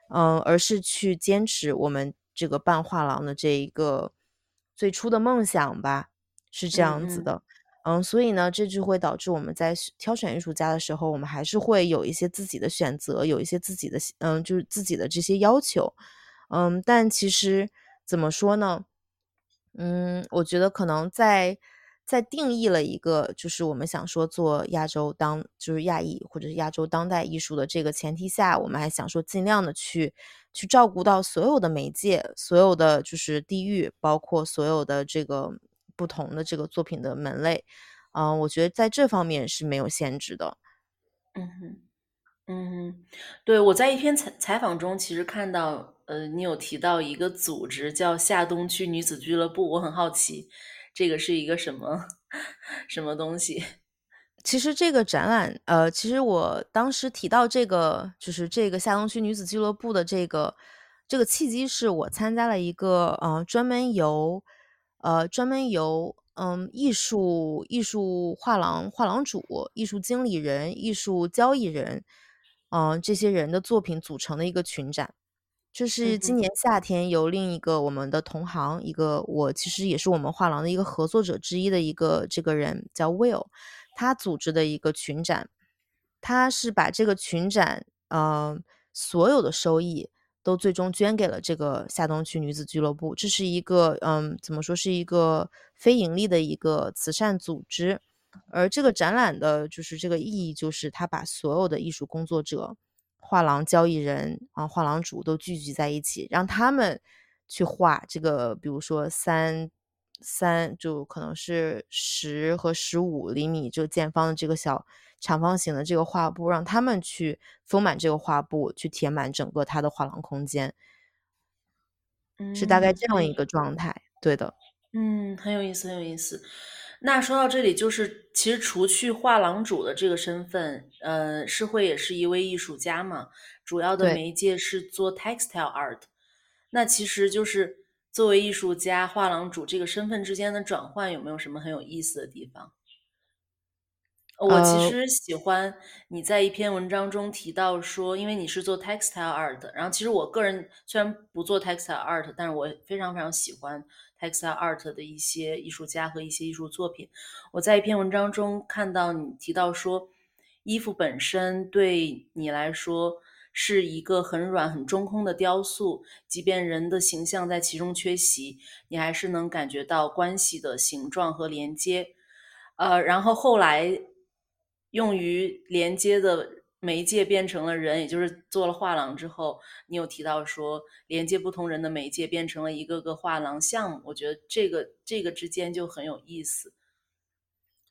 嗯，而是去坚持我们这个办画廊的这一个最初的梦想吧，是这样子的，嗯，所以呢，这就会导致我们在挑选艺术家的时候，我们还是会有一些自己的选择，有一些自己的，嗯，就是自己的这些要求，嗯，但其实怎么说呢，嗯，我觉得可能在。在定义了一个，就是我们想说做亚洲当，就是亚裔或者是亚洲当代艺术的这个前提下，我们还想说尽量的去去照顾到所有的媒介，所有的就是地域，包括所有的这个不同的这个作品的门类，嗯，我觉得在这方面是没有限制的。
嗯哼，嗯哼，对我在一篇采采访中其实看到，呃，你有提到一个组织叫下东区女子俱乐部，我很好奇。这个是一个什么 什么东西？
其实这个展览，呃，其实我当时提到这个，就是这个下东区女子俱乐部的这个这个契机，是我参加了一个，呃，专门由，呃，专门由，嗯，艺术艺术画廊画廊主、艺术经理人、艺术交易人，嗯，这些人的作品组成的一个群展。这是今年夏天由另一个我们的同行，一个我其实也是我们画廊的一个合作者之一的一个这个人叫 Will，他组织的一个群展，他是把这个群展，嗯，所有的收益都最终捐给了这个夏东区女子俱乐部，这是一个，嗯，怎么说是一个非盈利的一个慈善组织，而这个展览的就是这个意义，就是他把所有的艺术工作者。画廊交易人啊，画廊主都聚集在一起，让他们去画这个，比如说三三，就可能是十和十五厘米就见方的这个小长方形的这个画布，让他们去丰满这个画布，去填满整个他的画廊空间，是大概这样一个状态。对的，
嗯，很有意思，很有意思。那说到这里，就是其实除去画廊主的这个身份，呃，诗慧也是一位艺术家嘛，主要的媒介是做 textile art。那其实就是作为艺术家、画廊主这个身份之间的转换，有没有什么很有意思的地方？我其实喜欢你在一篇文章中提到说，因为你是做 textile art，然后其实我个人虽然不做 textile art，但是我非常非常喜欢 textile art 的一些艺术家和一些艺术作品。我在一篇文章中看到你提到说，衣服本身对你来说是一个很软、很中空的雕塑，即便人的形象在其中缺席，你还是能感觉到关系的形状和连接。呃，然后后来。用于连接的媒介变成了人，也就是做了画廊之后，你有提到说连接不同人的媒介变成了一个个画廊项目，我觉得这个这个之间就很有意思。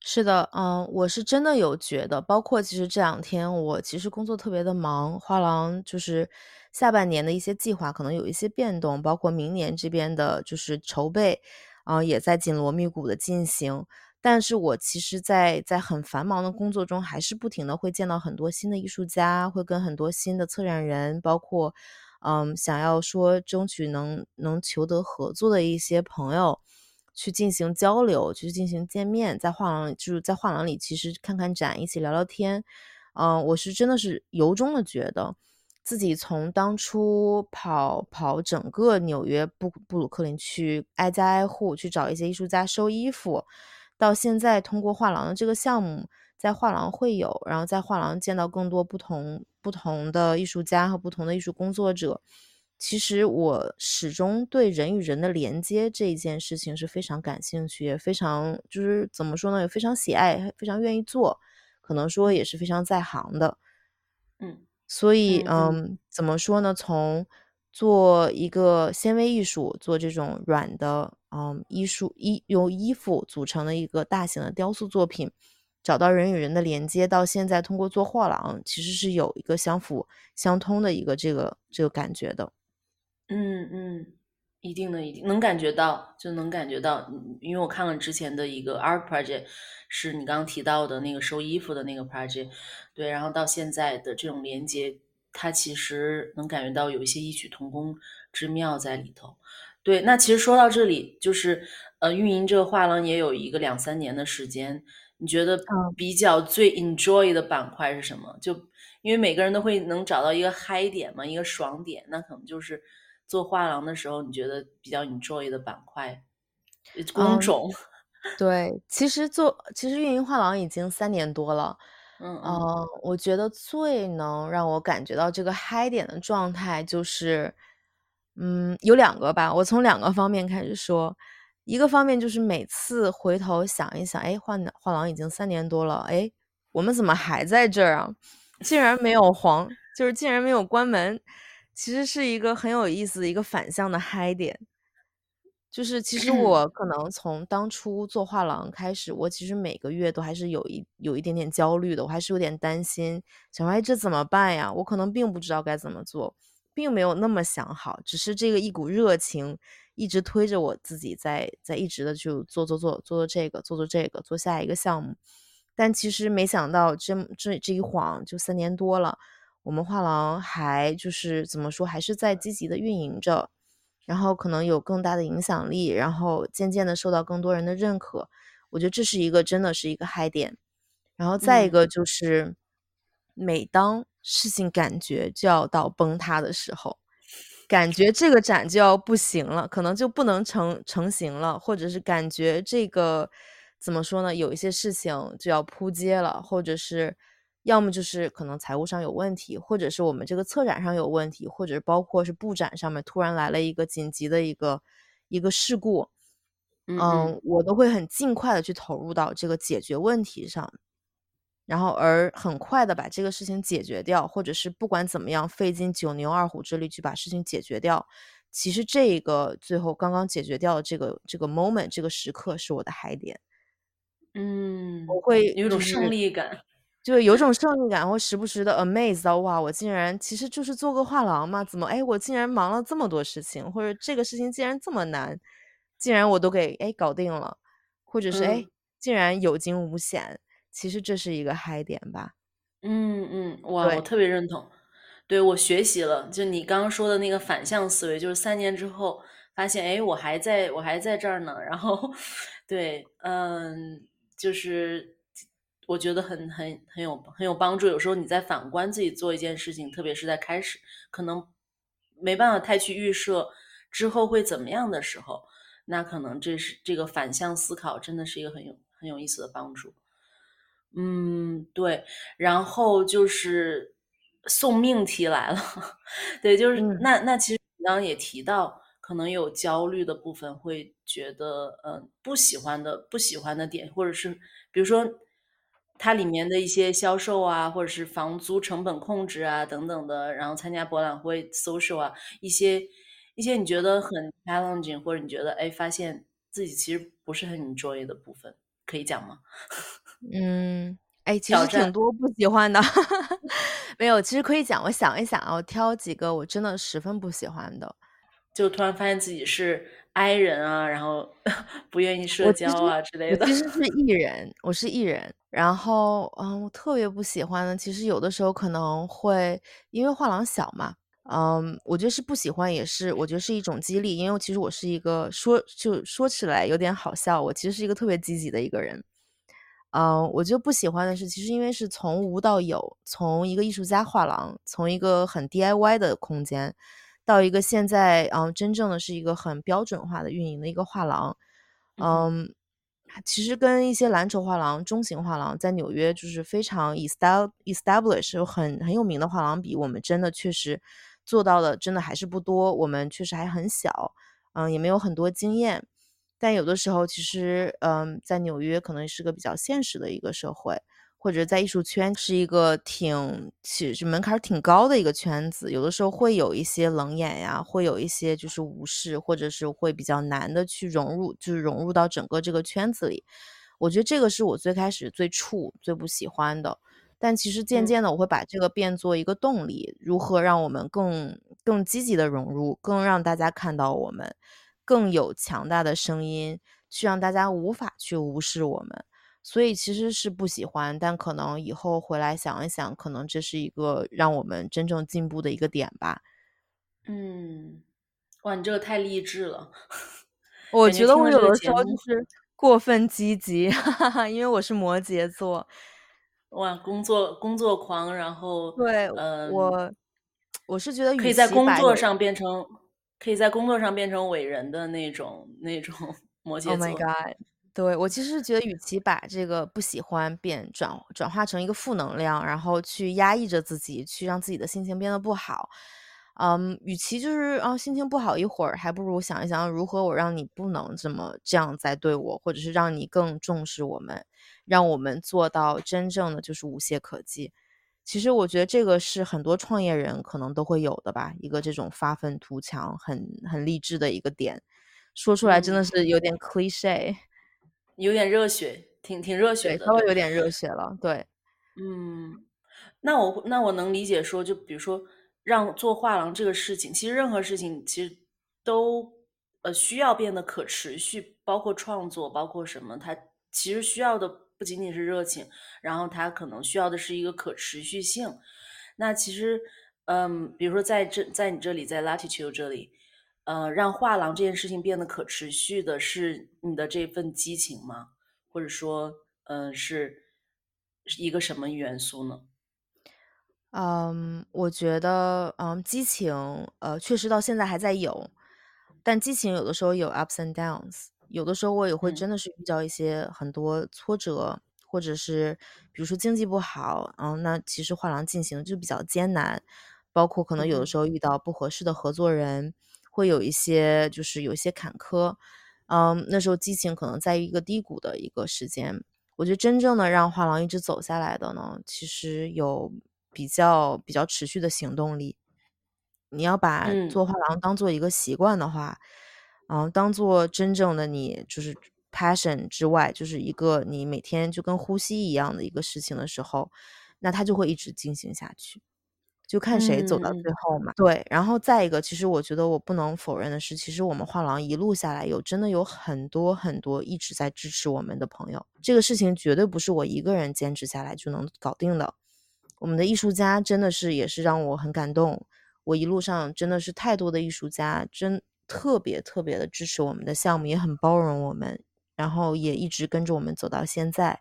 是的，嗯，我是真的有觉得，包括其实这两天我其实工作特别的忙，画廊就是下半年的一些计划可能有一些变动，包括明年这边的就是筹备，啊，也在紧锣密鼓的进行。但是我其实在在很繁忙的工作中，还是不停的会见到很多新的艺术家，会跟很多新的策展人，包括，嗯，想要说争取能能求得合作的一些朋友。去进行交流，去进行见面，在画廊就是在画廊里，其实看看展，一起聊聊天。嗯，我是真的是由衷的觉得，自己从当初跑跑整个纽约布布鲁克林去挨家挨户去找一些艺术家收衣服，到现在通过画廊的这个项目，在画廊会有，然后在画廊见到更多不同不同的艺术家和不同的艺术工作者。其实我始终对人与人的连接这一件事情是非常感兴趣，也非常就是怎么说呢，也非常喜爱，非常愿意做，可能说也是非常在行的。
嗯，
所以嗯，怎么说呢？从做一个纤维艺术，做这种软的嗯艺术衣用衣服组成的一个大型的雕塑作品，找到人与人的连接，到现在通过做画廊，其实是有一个相辅相通的一个这个这个感觉的。
嗯嗯，一定的，一定能感觉到，就能感觉到，因为我看了之前的一个 art project，是你刚刚提到的那个收衣服的那个 project，对，然后到现在的这种连接，它其实能感觉到有一些异曲同工之妙在里头。对，那其实说到这里，就是呃，运营这个画廊也有一个两三年的时间，你觉得比较最 enjoy 的板块是什么？就因为每个人都会能找到一个嗨点嘛，一个爽点，那可能就是。做画廊的时候，你觉得比较 enjoy 的板块工种？
对，其实做其实运营画廊已经三年多了。
嗯嗯，
我觉得最能让我感觉到这个嗨点的状态，就是，嗯，有两个吧。我从两个方面开始说，一个方面就是每次回头想一想，哎，画画廊已经三年多了，哎，我们怎么还在这儿啊？竟然没有黄，就是竟然没有关门。其实是一个很有意思的一个反向的嗨点，就是其实我可能从当初做画廊开始，我其实每个月都还是有一有一点点焦虑的，我还是有点担心，想说哎这怎么办呀？我可能并不知道该怎么做，并没有那么想好，只是这个一股热情一直推着我自己在在一直的就做做做做做这个做做这个做下一个项目，但其实没想到这这这一晃就三年多了。我们画廊还就是怎么说，还是在积极的运营着，然后可能有更大的影响力，然后渐渐的受到更多人的认可。我觉得这是一个真的是一个嗨点。然后再一个就是，每当事情感觉就要到崩塌的时候，感觉这个展就要不行了，可能就不能成成型了，或者是感觉这个怎么说呢，有一些事情就要扑街了，或者是。要么就是可能财务上有问题，或者是我们这个策展上有问题，或者是包括是布展上面突然来了一个紧急的一个一个事故，
嗯，
我都会很尽快的去投入到这个解决问题上，然后而很快的把这个事情解决掉，或者是不管怎么样费尽九牛二虎之力去把事情解决掉。其实这个最后刚刚解决掉的这个这个 moment 这个时刻是我的嗨点，
嗯，
我会
有一种胜利感。
就有种胜利感，会时不时的 amaze 到，哇，我竟然其实就是做个画廊嘛，怎么，哎，我竟然忙了这么多事情，或者这个事情竟然这么难，竟然我都给哎搞定了，或者是哎，竟然有惊无险，其实这是一个嗨点吧。
嗯嗯，哇，我特别认同，对我学习了，就你刚刚说的那个反向思维，就是三年之后发现，哎，我还在我还在这儿呢，然后，对，嗯，就是。我觉得很很很有很有帮助。有时候你在反观自己做一件事情，特别是在开始可能没办法太去预设之后会怎么样的时候，那可能这是这个反向思考真的是一个很有很有意思的帮助。嗯，对。然后就是送命题来了，对，就是那那其实你刚刚也提到，可能有焦虑的部分，会觉得嗯不喜欢的不喜欢的点，或者是比如说。它里面的一些销售啊，或者是房租成本控制啊等等的，然后参加博览会 social 啊，一些一些你觉得很 challenging，或者你觉得哎发现自己其实不是很 enjoy 的部分，可以讲吗？
嗯，哎，其实挺多不喜欢的 没有，其实可以讲。我想一想啊，我挑几个我真的十分不喜欢的，
就突然发现自己是。I 人啊，然后 不愿意社交啊之类的。
其实是 E 人，我是 E 人。然后，嗯，我特别不喜欢的，其实有的时候可能会因为画廊小嘛，嗯，我觉得是不喜欢，也是我觉得是一种激励。因为其实我是一个说就说起来有点好笑，我其实是一个特别积极的一个人。嗯，我就不喜欢的是，其实因为是从无到有，从一个艺术家画廊，从一个很 DIY 的空间。到一个现在，嗯，真正的是一个很标准化的运营的一个画廊，嗯，其实跟一些蓝筹画廊、中型画廊在纽约就是非常 establish 有很很有名的画廊比，我们真的确实做到的真的还是不多，我们确实还很小，嗯，也没有很多经验，但有的时候其实，嗯，在纽约可能是个比较现实的一个社会。或者在艺术圈是一个挺其实门槛挺高的一个圈子，有的时候会有一些冷眼呀，会有一些就是无视，或者是会比较难的去融入，就是融入到整个这个圈子里。我觉得这个是我最开始最怵、最不喜欢的。但其实渐渐的，我会把这个变作一个动力，如何让我们更更积极的融入，更让大家看到我们，更有强大的声音，去让大家无法去无视我们。所以其实是不喜欢，但可能以后回来想一想，可能这是一个让我们真正进步的一个点吧。
嗯，哇，你这个太励志了。
我觉得我有的时候就是过分积极，哈 哈因为我是摩羯座。
哇，工作工作狂，然后
对，呃我我是觉得
可以在工作上变成可以在工作上变成伟人的那种那种 摩羯座。
Oh my god！对，我其实是觉得，与其把这个不喜欢变转转化成一个负能量，然后去压抑着自己，去让自己的心情变得不好，嗯，与其就是啊心情不好一会儿，还不如想一想如何我让你不能这么这样再对我，或者是让你更重视我们，让我们做到真正的就是无懈可击。其实我觉得这个是很多创业人可能都会有的吧，一个这种发愤图强、很很励志的一个点，说出来真的是有点 cliche。
有点热血，挺挺热血的，
稍微有点热血了。对，
嗯，那我那我能理解说，就比如说让做画廊这个事情，其实任何事情其实都呃需要变得可持续，包括创作，包括什么，它其实需要的不仅仅是热情，然后他可能需要的是一个可持续性。那其实，嗯，比如说在这在你这里，在 Latitude 这里。呃，让画廊这件事情变得可持续的是你的这份激情吗？或者说，嗯，是一个什么元素呢？
嗯，我觉得，嗯，激情，呃，确实到现在还在有，但激情有的时候有 ups and downs，有的时候我也会真的是遇到一些很多挫折，或者是比如说经济不好，嗯，那其实画廊进行就比较艰难，包括可能有的时候遇到不合适的合作人。会有一些，就是有一些坎坷，嗯，那时候激情可能在于一个低谷的一个时间。我觉得真正的让画廊一直走下来的呢，其实有比较比较持续的行动力。你要把做画廊当做一个习惯的话，嗯，当做真正的你就是 passion 之外，就是一个你每天就跟呼吸一样的一个事情的时候，那它就会一直进行下去。就看谁走到最后嘛。对，然后再一个，其实我觉得我不能否认的是，其实我们画廊一路下来，有真的有很多很多一直在支持我们的朋友。这个事情绝对不是我一个人坚持下来就能搞定的。我们的艺术家真的是也是让我很感动。我一路上真的是太多的艺术家，真特别特别的支持我们的项目，也很包容我们，然后也一直跟着我们走到现在。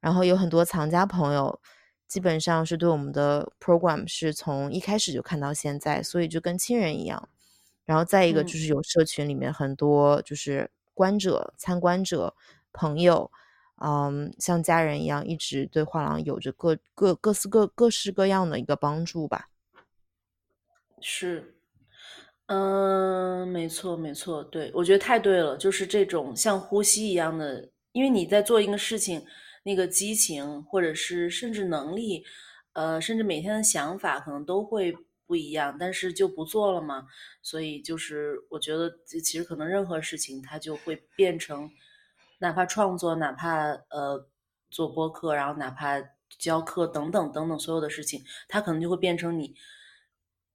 然后有很多藏家朋友。基本上是对我们的 program 是从一开始就看到现在，所以就跟亲人一样。然后再一个就是有社群里面很多就是观者、参观者、朋友，嗯，像家人一样，一直对画廊有着各各各式各各式各样的一个帮助吧。
是，嗯，没错没错，对我觉得太对了，就是这种像呼吸一样的，因为你在做一个事情。那个激情，或者是甚至能力，呃，甚至每天的想法可能都会不一样，但是就不做了嘛。所以就是我觉得，其实可能任何事情它就会变成，哪怕创作，哪怕呃做播客，然后哪怕教课等等等等所有的事情，它可能就会变成你。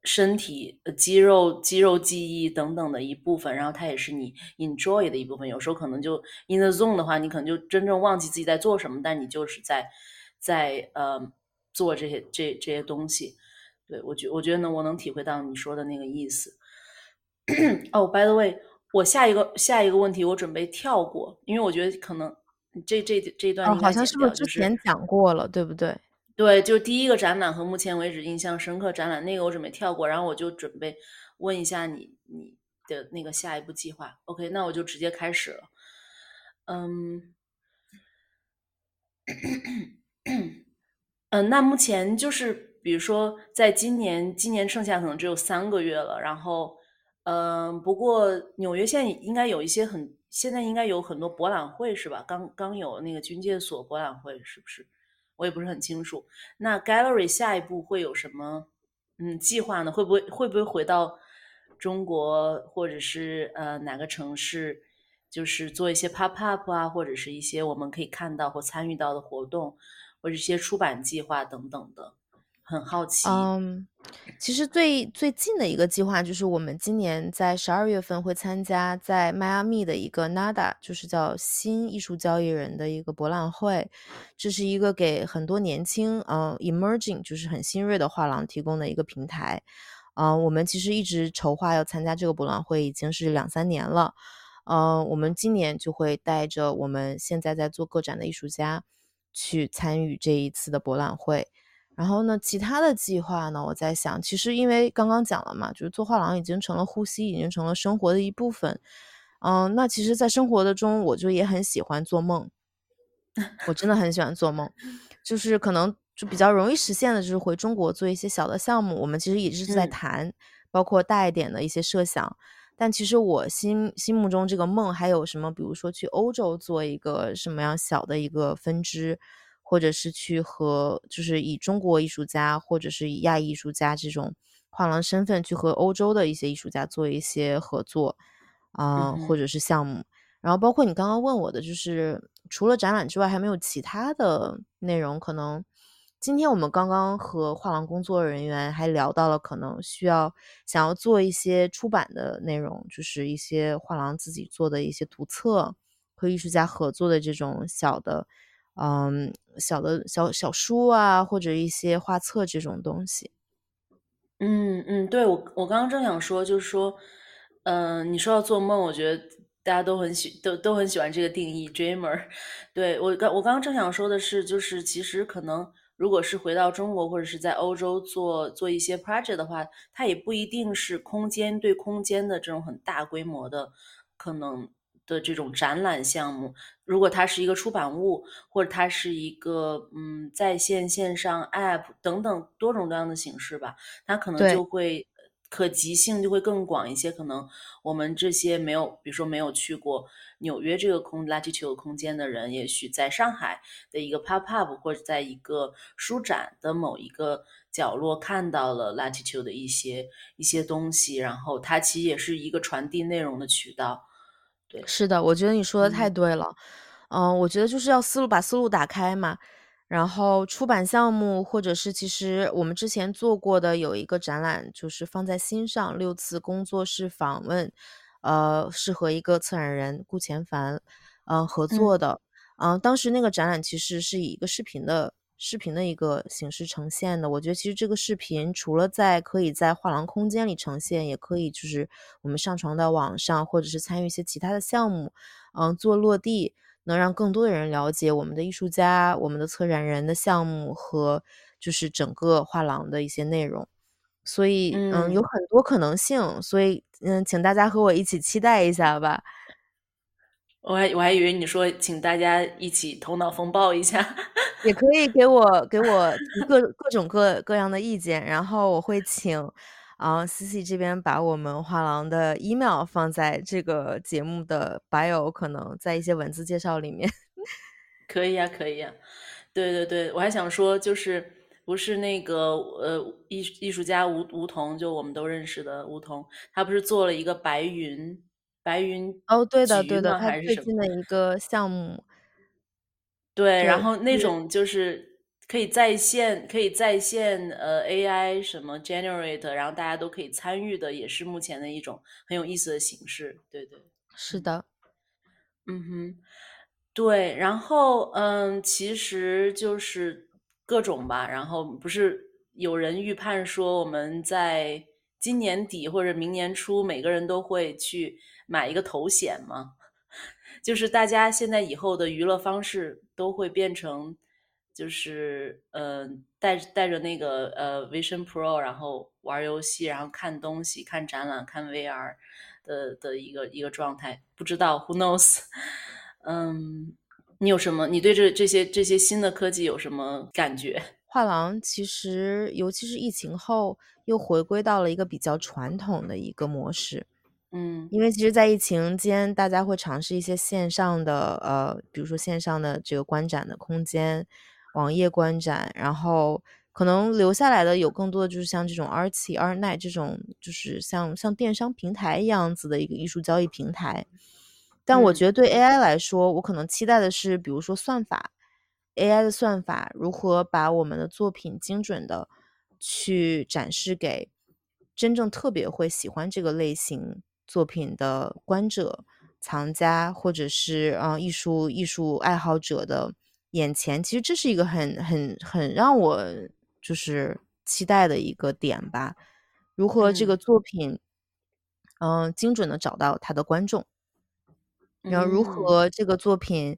身体、肌肉、肌肉记忆等等的一部分，然后它也是你 enjoy 的一部分。有时候可能就 in the zone 的话，你可能就真正忘记自己在做什么，但你就是在在呃做这些这这些东西。对我觉我觉得呢，我能体会到你说的那个意思。哦，by the way，我下一个下一个问题我准备跳过，因为我觉得可能这这这段
好像是不是之前讲过了，对不对？
对，就第一个展览和目前为止印象深刻展览，那个我准备跳过，然后我就准备问一下你你的那个下一步计划。OK，那我就直接开始了。嗯，嗯，那目前就是比如说，在今年，今年剩下可能只有三个月了，然后，嗯，不过纽约现在应该有一些很，现在应该有很多博览会是吧？刚刚有那个军械所博览会，是不是？我也不是很清楚，那 Gallery 下一步会有什么嗯计划呢？会不会会不会回到中国，或者是呃哪个城市，就是做一些 pop up 啊，或者是一些我们可以看到或参与到的活动，或者一些出版计划等等的。很好奇，
嗯，其实最最近的一个计划就是我们今年在十二月份会参加在迈阿密的一个 NADA，就是叫新艺术交易人的一个博览会，这是一个给很多年轻，嗯，emerging，就是很新锐的画廊提供的一个平台，嗯，我们其实一直筹划要参加这个博览会已经是两三年了，嗯，我们今年就会带着我们现在在做个展的艺术家去参与这一次的博览会。然后呢，其他的计划呢？我在想，其实因为刚刚讲了嘛，就是做画廊已经成了呼吸，已经成了生活的一部分。嗯，那其实，在生活的中，我就也很喜欢做梦。我真的很喜欢做梦，就是可能就比较容易实现的，就是回中国做一些小的项目。我们其实也是在谈，包括大一点的一些设想。但其实我心心目中这个梦还有什么？比如说去欧洲做一个什么样小的一个分支。或者是去和，就是以中国艺术家，或者是以亚裔艺术家这种画廊身份去和欧洲的一些艺术家做一些合作，啊，或者是项目。然后包括你刚刚问我的，就是除了展览之外，还没有其他的内容。可能今天我们刚刚和画廊工作人员还聊到了，可能需要想要做一些出版的内容，就是一些画廊自己做的一些图册，和艺术家合作的这种小的。嗯，小的小小书啊，或者一些画册这种东西。
嗯嗯，对我我刚刚正想说，就是说，嗯，你说要做梦，我觉得大家都很喜都都很喜欢这个定义，dreamer。对我刚我刚刚正想说的是，就是其实可能如果是回到中国或者是在欧洲做做一些 project 的话，它也不一定是空间对空间的这种很大规模的可能。的这种展览项目，如果它是一个出版物，或者它是一个嗯在线线上 App 等等多种多样的形式吧，它可能就会可及性就会更广一些。可能我们这些没有，比如说没有去过纽约这个空 Latitude 空间的人，也许在上海的一个 Pop Up 或者在一个书展的某一个角落看到了 Latitude 的一些一些东西，然后它其实也是一个传递内容的渠道。
是的，我觉得你说的太对了。嗯，我觉得就是要思路把思路打开嘛。然后出版项目，或者是其实我们之前做过的有一个展览，就是放在心上六次工作室访问，呃，是和一个策展人顾前凡，嗯，合作的。嗯，当时那个展览其实是以一个视频的。视频的一个形式呈现的，我觉得其实这个视频除了在可以在画廊空间里呈现，也可以就是我们上传到网上，或者是参与一些其他的项目，嗯，做落地，能让更多的人了解我们的艺术家、我们的策展人的项目和就是整个画廊的一些内容。所以，嗯，有很多可能性。所以，嗯，请大家和我一起期待一下吧。
我还我还以为你说请大家一起头脑风暴一下。
也可以给我给我各各种各各样的意见，然后我会请啊 C C 这边把我们画廊的 email 放在这个节目的 bio，可能在一些文字介绍里面。
可以呀，可以呀。对对对，我还想说，就是不是那个呃艺艺术家吴吴桐，就我们都认识的吴桐，他不是做了一个白云白云
哦，对的对的，
还是？
最近的一个项目，
对，然，后那种就是可以在线，可以在线呃 AI 什么 generate，然后大家都可以参与的，也是目前的一种很有意思的形式。对对，嗯
是的。
嗯哼。对，然后嗯，其实就是各种吧。然后不是有人预判说，我们在今年底或者明年初，每个人都会去买一个头显吗？就是大家现在以后的娱乐方式都会变成，就是呃带带着那个呃 Vision Pro，然后玩游戏，然后看东西、看展览、看 VR 的的一个一个状态。不知道，Who knows？嗯，你有什么？你对这这些这些新的科技有什么感觉？
画廊其实尤其是疫情后，又回归到了一个比较传统的一个模式。
嗯
因为其实在疫情间，大家会尝试一些线上的，呃，比如说线上的这个观展的空间，网页观展，然后可能留下来的有更多的就是像这种 Artsy、Artnight 这种，就是像像电商平台一样子的一个艺术交易平台。但我觉
嗯
得对 AI 来说，我可能期待的是，比如说算法，AI 的算法如何把我们的作品精准的去展示给真正特别会喜欢这个类型作品的观者、藏家，或者是呃艺术艺术爱好者的眼前。其实这是一个很很很让我就是期待的一个点吧。如何这
嗯
个作品，嗯、精准的找到它的观众。然后如
嗯
何这个作品，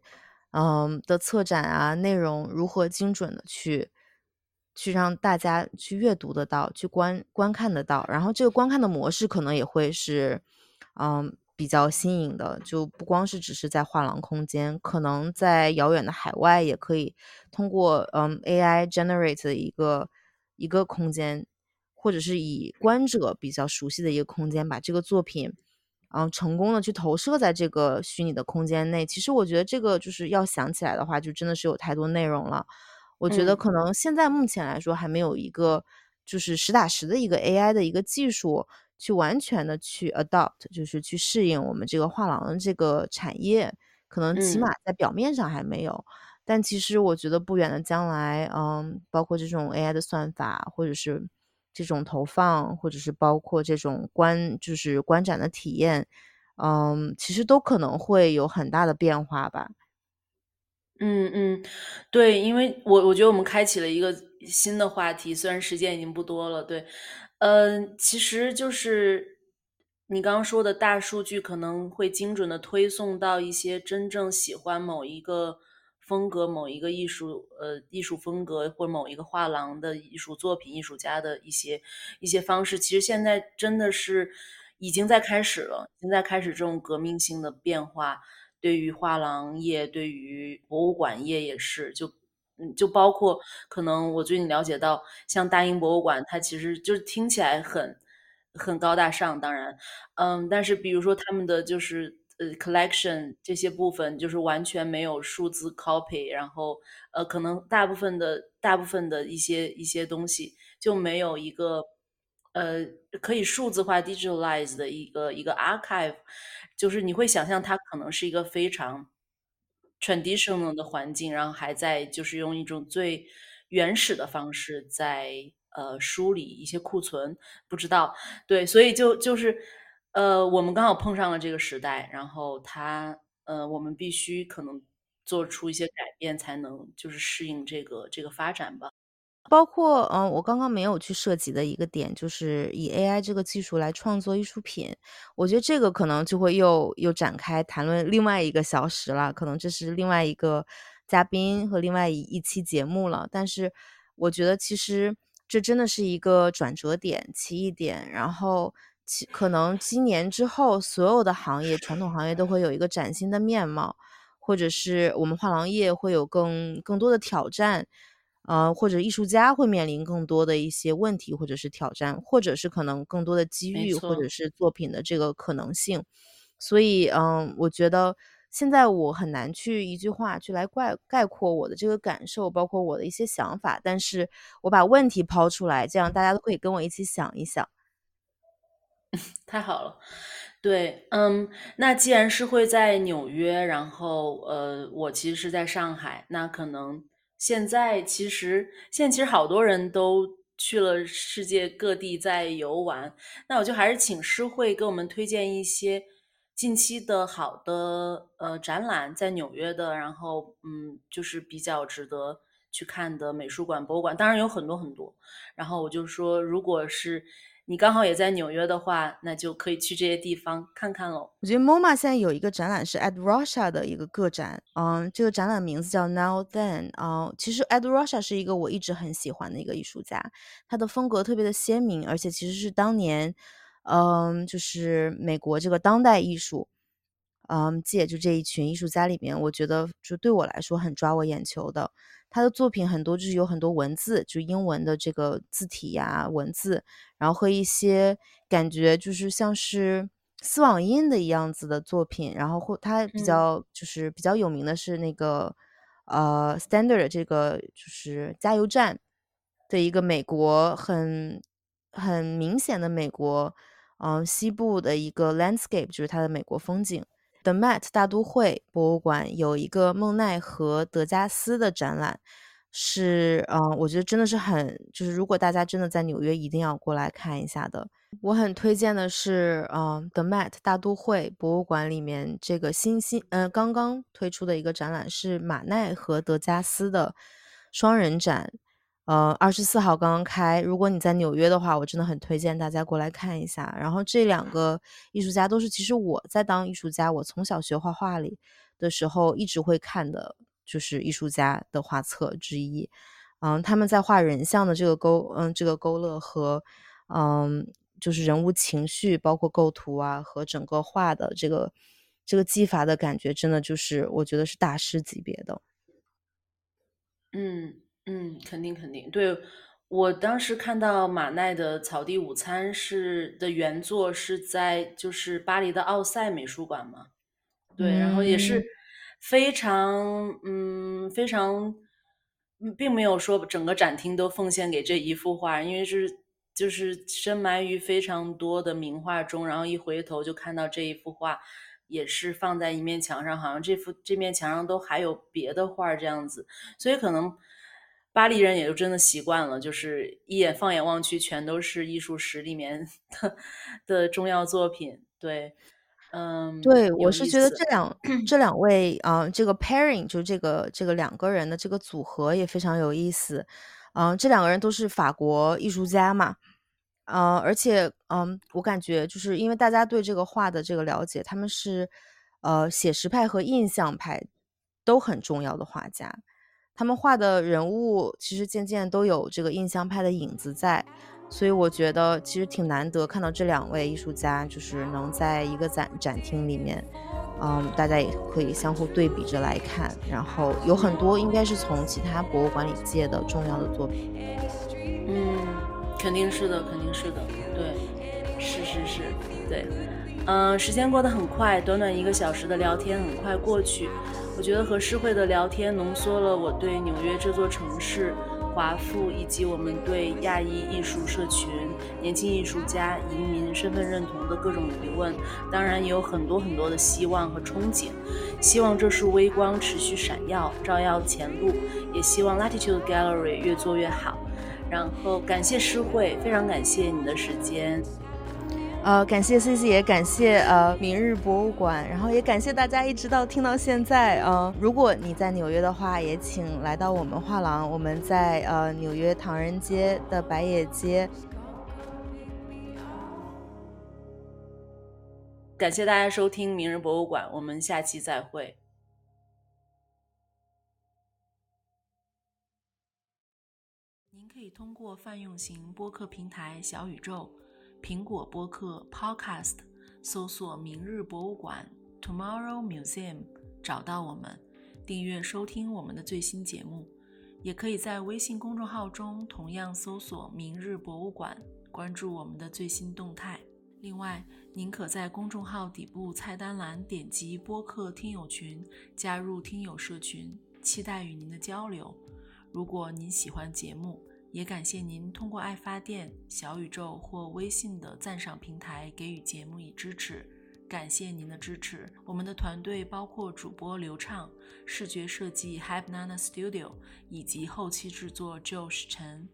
嗯，的策展啊，内容如何精准的去去让大家去阅读得到，去观观看得到。然后这个观看的模式可能也会是，嗯，比较新颖的，就不光是只是在画廊空间，可能在遥远的海外也可以通过，嗯，AI generate 的一个一个空间，或者是以观者比较熟悉的一个空间，把这个作品嗯，成功的去投射在这个虚拟的空间内。其实我觉得这个就是要想起来的话，就真的是有太多内容了。我觉得
嗯
可能现在目前来说还没有一个就是实打实的一个 AI 的一个技术，去完全的去 adopt，就是去适应我们这个画廊的这个产业，可能起码
嗯
在表面上还没有。但其实我觉得不远的将来，嗯，包括这种 AI 的算法，或者是这种投放，或者是包括这种观就是观展的体验，嗯，其实都可能会有很大的变化吧。
嗯嗯，对，因为我我觉得我们开启了一个新的话题，虽然时间已经不多了，对，嗯，其实就是你刚刚说的大数据可能会精准的推送到一些真正喜欢某一个风格、某一个艺术呃艺术风格或某一个画廊的艺术作品、艺术家的一些一些方式，其实现在真的是已经在开始了，已经在开始这种革命性的变化。对于画廊业，对于博物馆业也是，就嗯，就包括可能我最近了解到，像大英博物馆，它其实就是听起来很很高大上，当然，嗯，但是比如说他们的就是呃 collection 这些部分，就是完全没有数字 copy，然后呃，可能大部分的大部分的一些一些东西就没有一个呃可以数字化 digitalize 的一个一个 archive，就是你会想象它可能是一个非常 traditional 的环境，然后还在就是用一种最原始的方式在呃梳理一些库存，不知道对，所以就就是呃我们刚好碰上了这个时代，然后它呃我们必须可能做出一些改变，才能就是适应这个这个发展吧。
包括，嗯，我刚刚没有去涉及的一个点，就是以 AI 这个技术来创作艺术品，我觉得这个可能就会又又展开谈论另外一个小时了，可能这是另外一个嘉宾和另外一一期节目了。但是我觉得其实这真的是一个转折点、奇异点，然后其可能今年之后，所有的行业，传统行业都会有一个崭新的面貌，或者是我们画廊业会有更更多的挑战。呃，或者艺术家会面临更多的一些问题或者是挑战，或者是可能更多的机遇，或者，是作品的这个可能性。所以，嗯，我觉得现在我很难去一句话去来概概括我的这个感受，包括我的一些想法。但是我把问题抛出来，这样大家都可以跟我一起想一想。
太好了，对，嗯，那既然是会在纽约，然后呃，我其实是在上海，那可能现在其实现在其实好多人都去了世界各地在游玩，那我就还是请诗慧给我们推荐一些近期的好的呃展览，在纽约的，然后嗯，就是比较值得去看的美术馆、博物馆，当然有很多很多，然后我就说，如果是。你刚好也在纽约的话，那就可以去这些地方看看喽。
我觉得 MoMA 现在有一个展览是 Ed Ruscha 的一个个展，嗯，这个展览名字叫 Now Then，啊，其实 Ed Ruscha 是一个我一直很喜欢的一个艺术家，他的风格特别的鲜明，而且其实是当年，嗯，就是美国这个当代艺术，嗯，界就这一群艺术家里面，我觉得就对我来说很抓我眼球的。他的作品很多就是有很多文字，就英文的这个字体呀、文字，然后和一些感觉就是像是丝网印的一样子的作品。然后或他比较就是比较有名的是那个呃，Standard 这个就是加油站的一个美国很很明显的美国嗯西部的一个 landscape，就是它的美国风景。The Met 大都会博物馆有一个孟奈和德加斯的展览，是嗯，我觉得真的是很，就是如果大家真的在纽约，一定要过来看一下的。我很推荐的是，嗯，The Met 大都会博物馆里面这个新新，嗯，刚刚推出的一个展览是马奈和德加斯的双人展。呃，二十四号刚刚开。如果你在纽约的话，我真的很推荐大家过来看一下。然后这两个艺术家都是，其实我在当艺术家，我从小学画画里的时候一直会看的，就是艺术家的画册之一。嗯，他们在画人像的这个勾，嗯，这个勾勒和，嗯，就是人物情绪，包括构图啊和整个画的这个这个技法的感觉，真的就是我觉得是大师级别的。
嗯。嗯，肯定肯定。对我当时看到马奈的《草地午餐》是的原作是在就是巴黎的奥赛美术馆嘛，对，然后也是非常嗯非常，并没有说整个展厅都奉献给这一幅画，因为是就是深埋于非常多的名画中，然后一回头就看到这一幅画也是放在一面墙上，好像这幅这面墙上都还有别的画这样子，所以可能。巴黎人也就真的习惯了，就是一眼放眼望去，全都是艺术史里面的的重要作品。对，嗯，
对我是觉得这两这两位啊，这个 pairing 就这个这个两个人的这个组合也非常有意思。嗯，这两个人都是法国艺术家嘛，嗯，而且嗯，我感觉就是因为大家对这个画的这个了解，他们是呃写实派和印象派都很重要的画家。他们画的人物其实渐渐都有这个印象派的影子在，所以我觉得其实挺难得看到这两位艺术家就是能在一个展展厅里面，嗯，大家也可以相互对比着来看，然后有很多应该是从其他博物馆里借的重要的作品。
嗯，肯定是的，肯定是的，对，是是是，对，嗯，时间过得很快，短短一个小时的聊天很快过去。我觉得和诗慧的聊天浓缩了我对纽约这座城市、华富以及我们对亚裔艺术社群、年轻艺术家、移民身份认同的各种疑问，当然也有很多很多的希望和憧憬。希望这束微光持续闪耀，照耀前路，也希望 Latitude Gallery 越做越好。然后感谢诗慧，非常感谢你的时间。
呃，感谢 C C，也感谢呃明日博物馆，然后也感谢大家一直到听到现在。呃，如果你在纽约的话，也请来到我们画廊，我们在呃纽约唐人街的白野街。
感谢大家收听明日博物馆，我们下期再会。您可以通过泛用型播客平台小宇宙。苹果播客 Podcast 搜索“明日博物馆 ”（Tomorrow Museum） 找到我们，订阅收听我们的最新节目。也可以在微信公众号中同样搜索“明日博物馆”，关注我们的最新动态。另外，您可在公众号底部菜单栏点击播客听友群，加入听友社群，期待与您的交流。如果您喜欢节目，也感谢您通过爱发电、小宇宙或微信的赞赏平台给予节目以支持。感谢您的支持。我们的团队包括主播刘畅、视觉设计 Hi Banana Studio 以及后期制作 Josh 陈。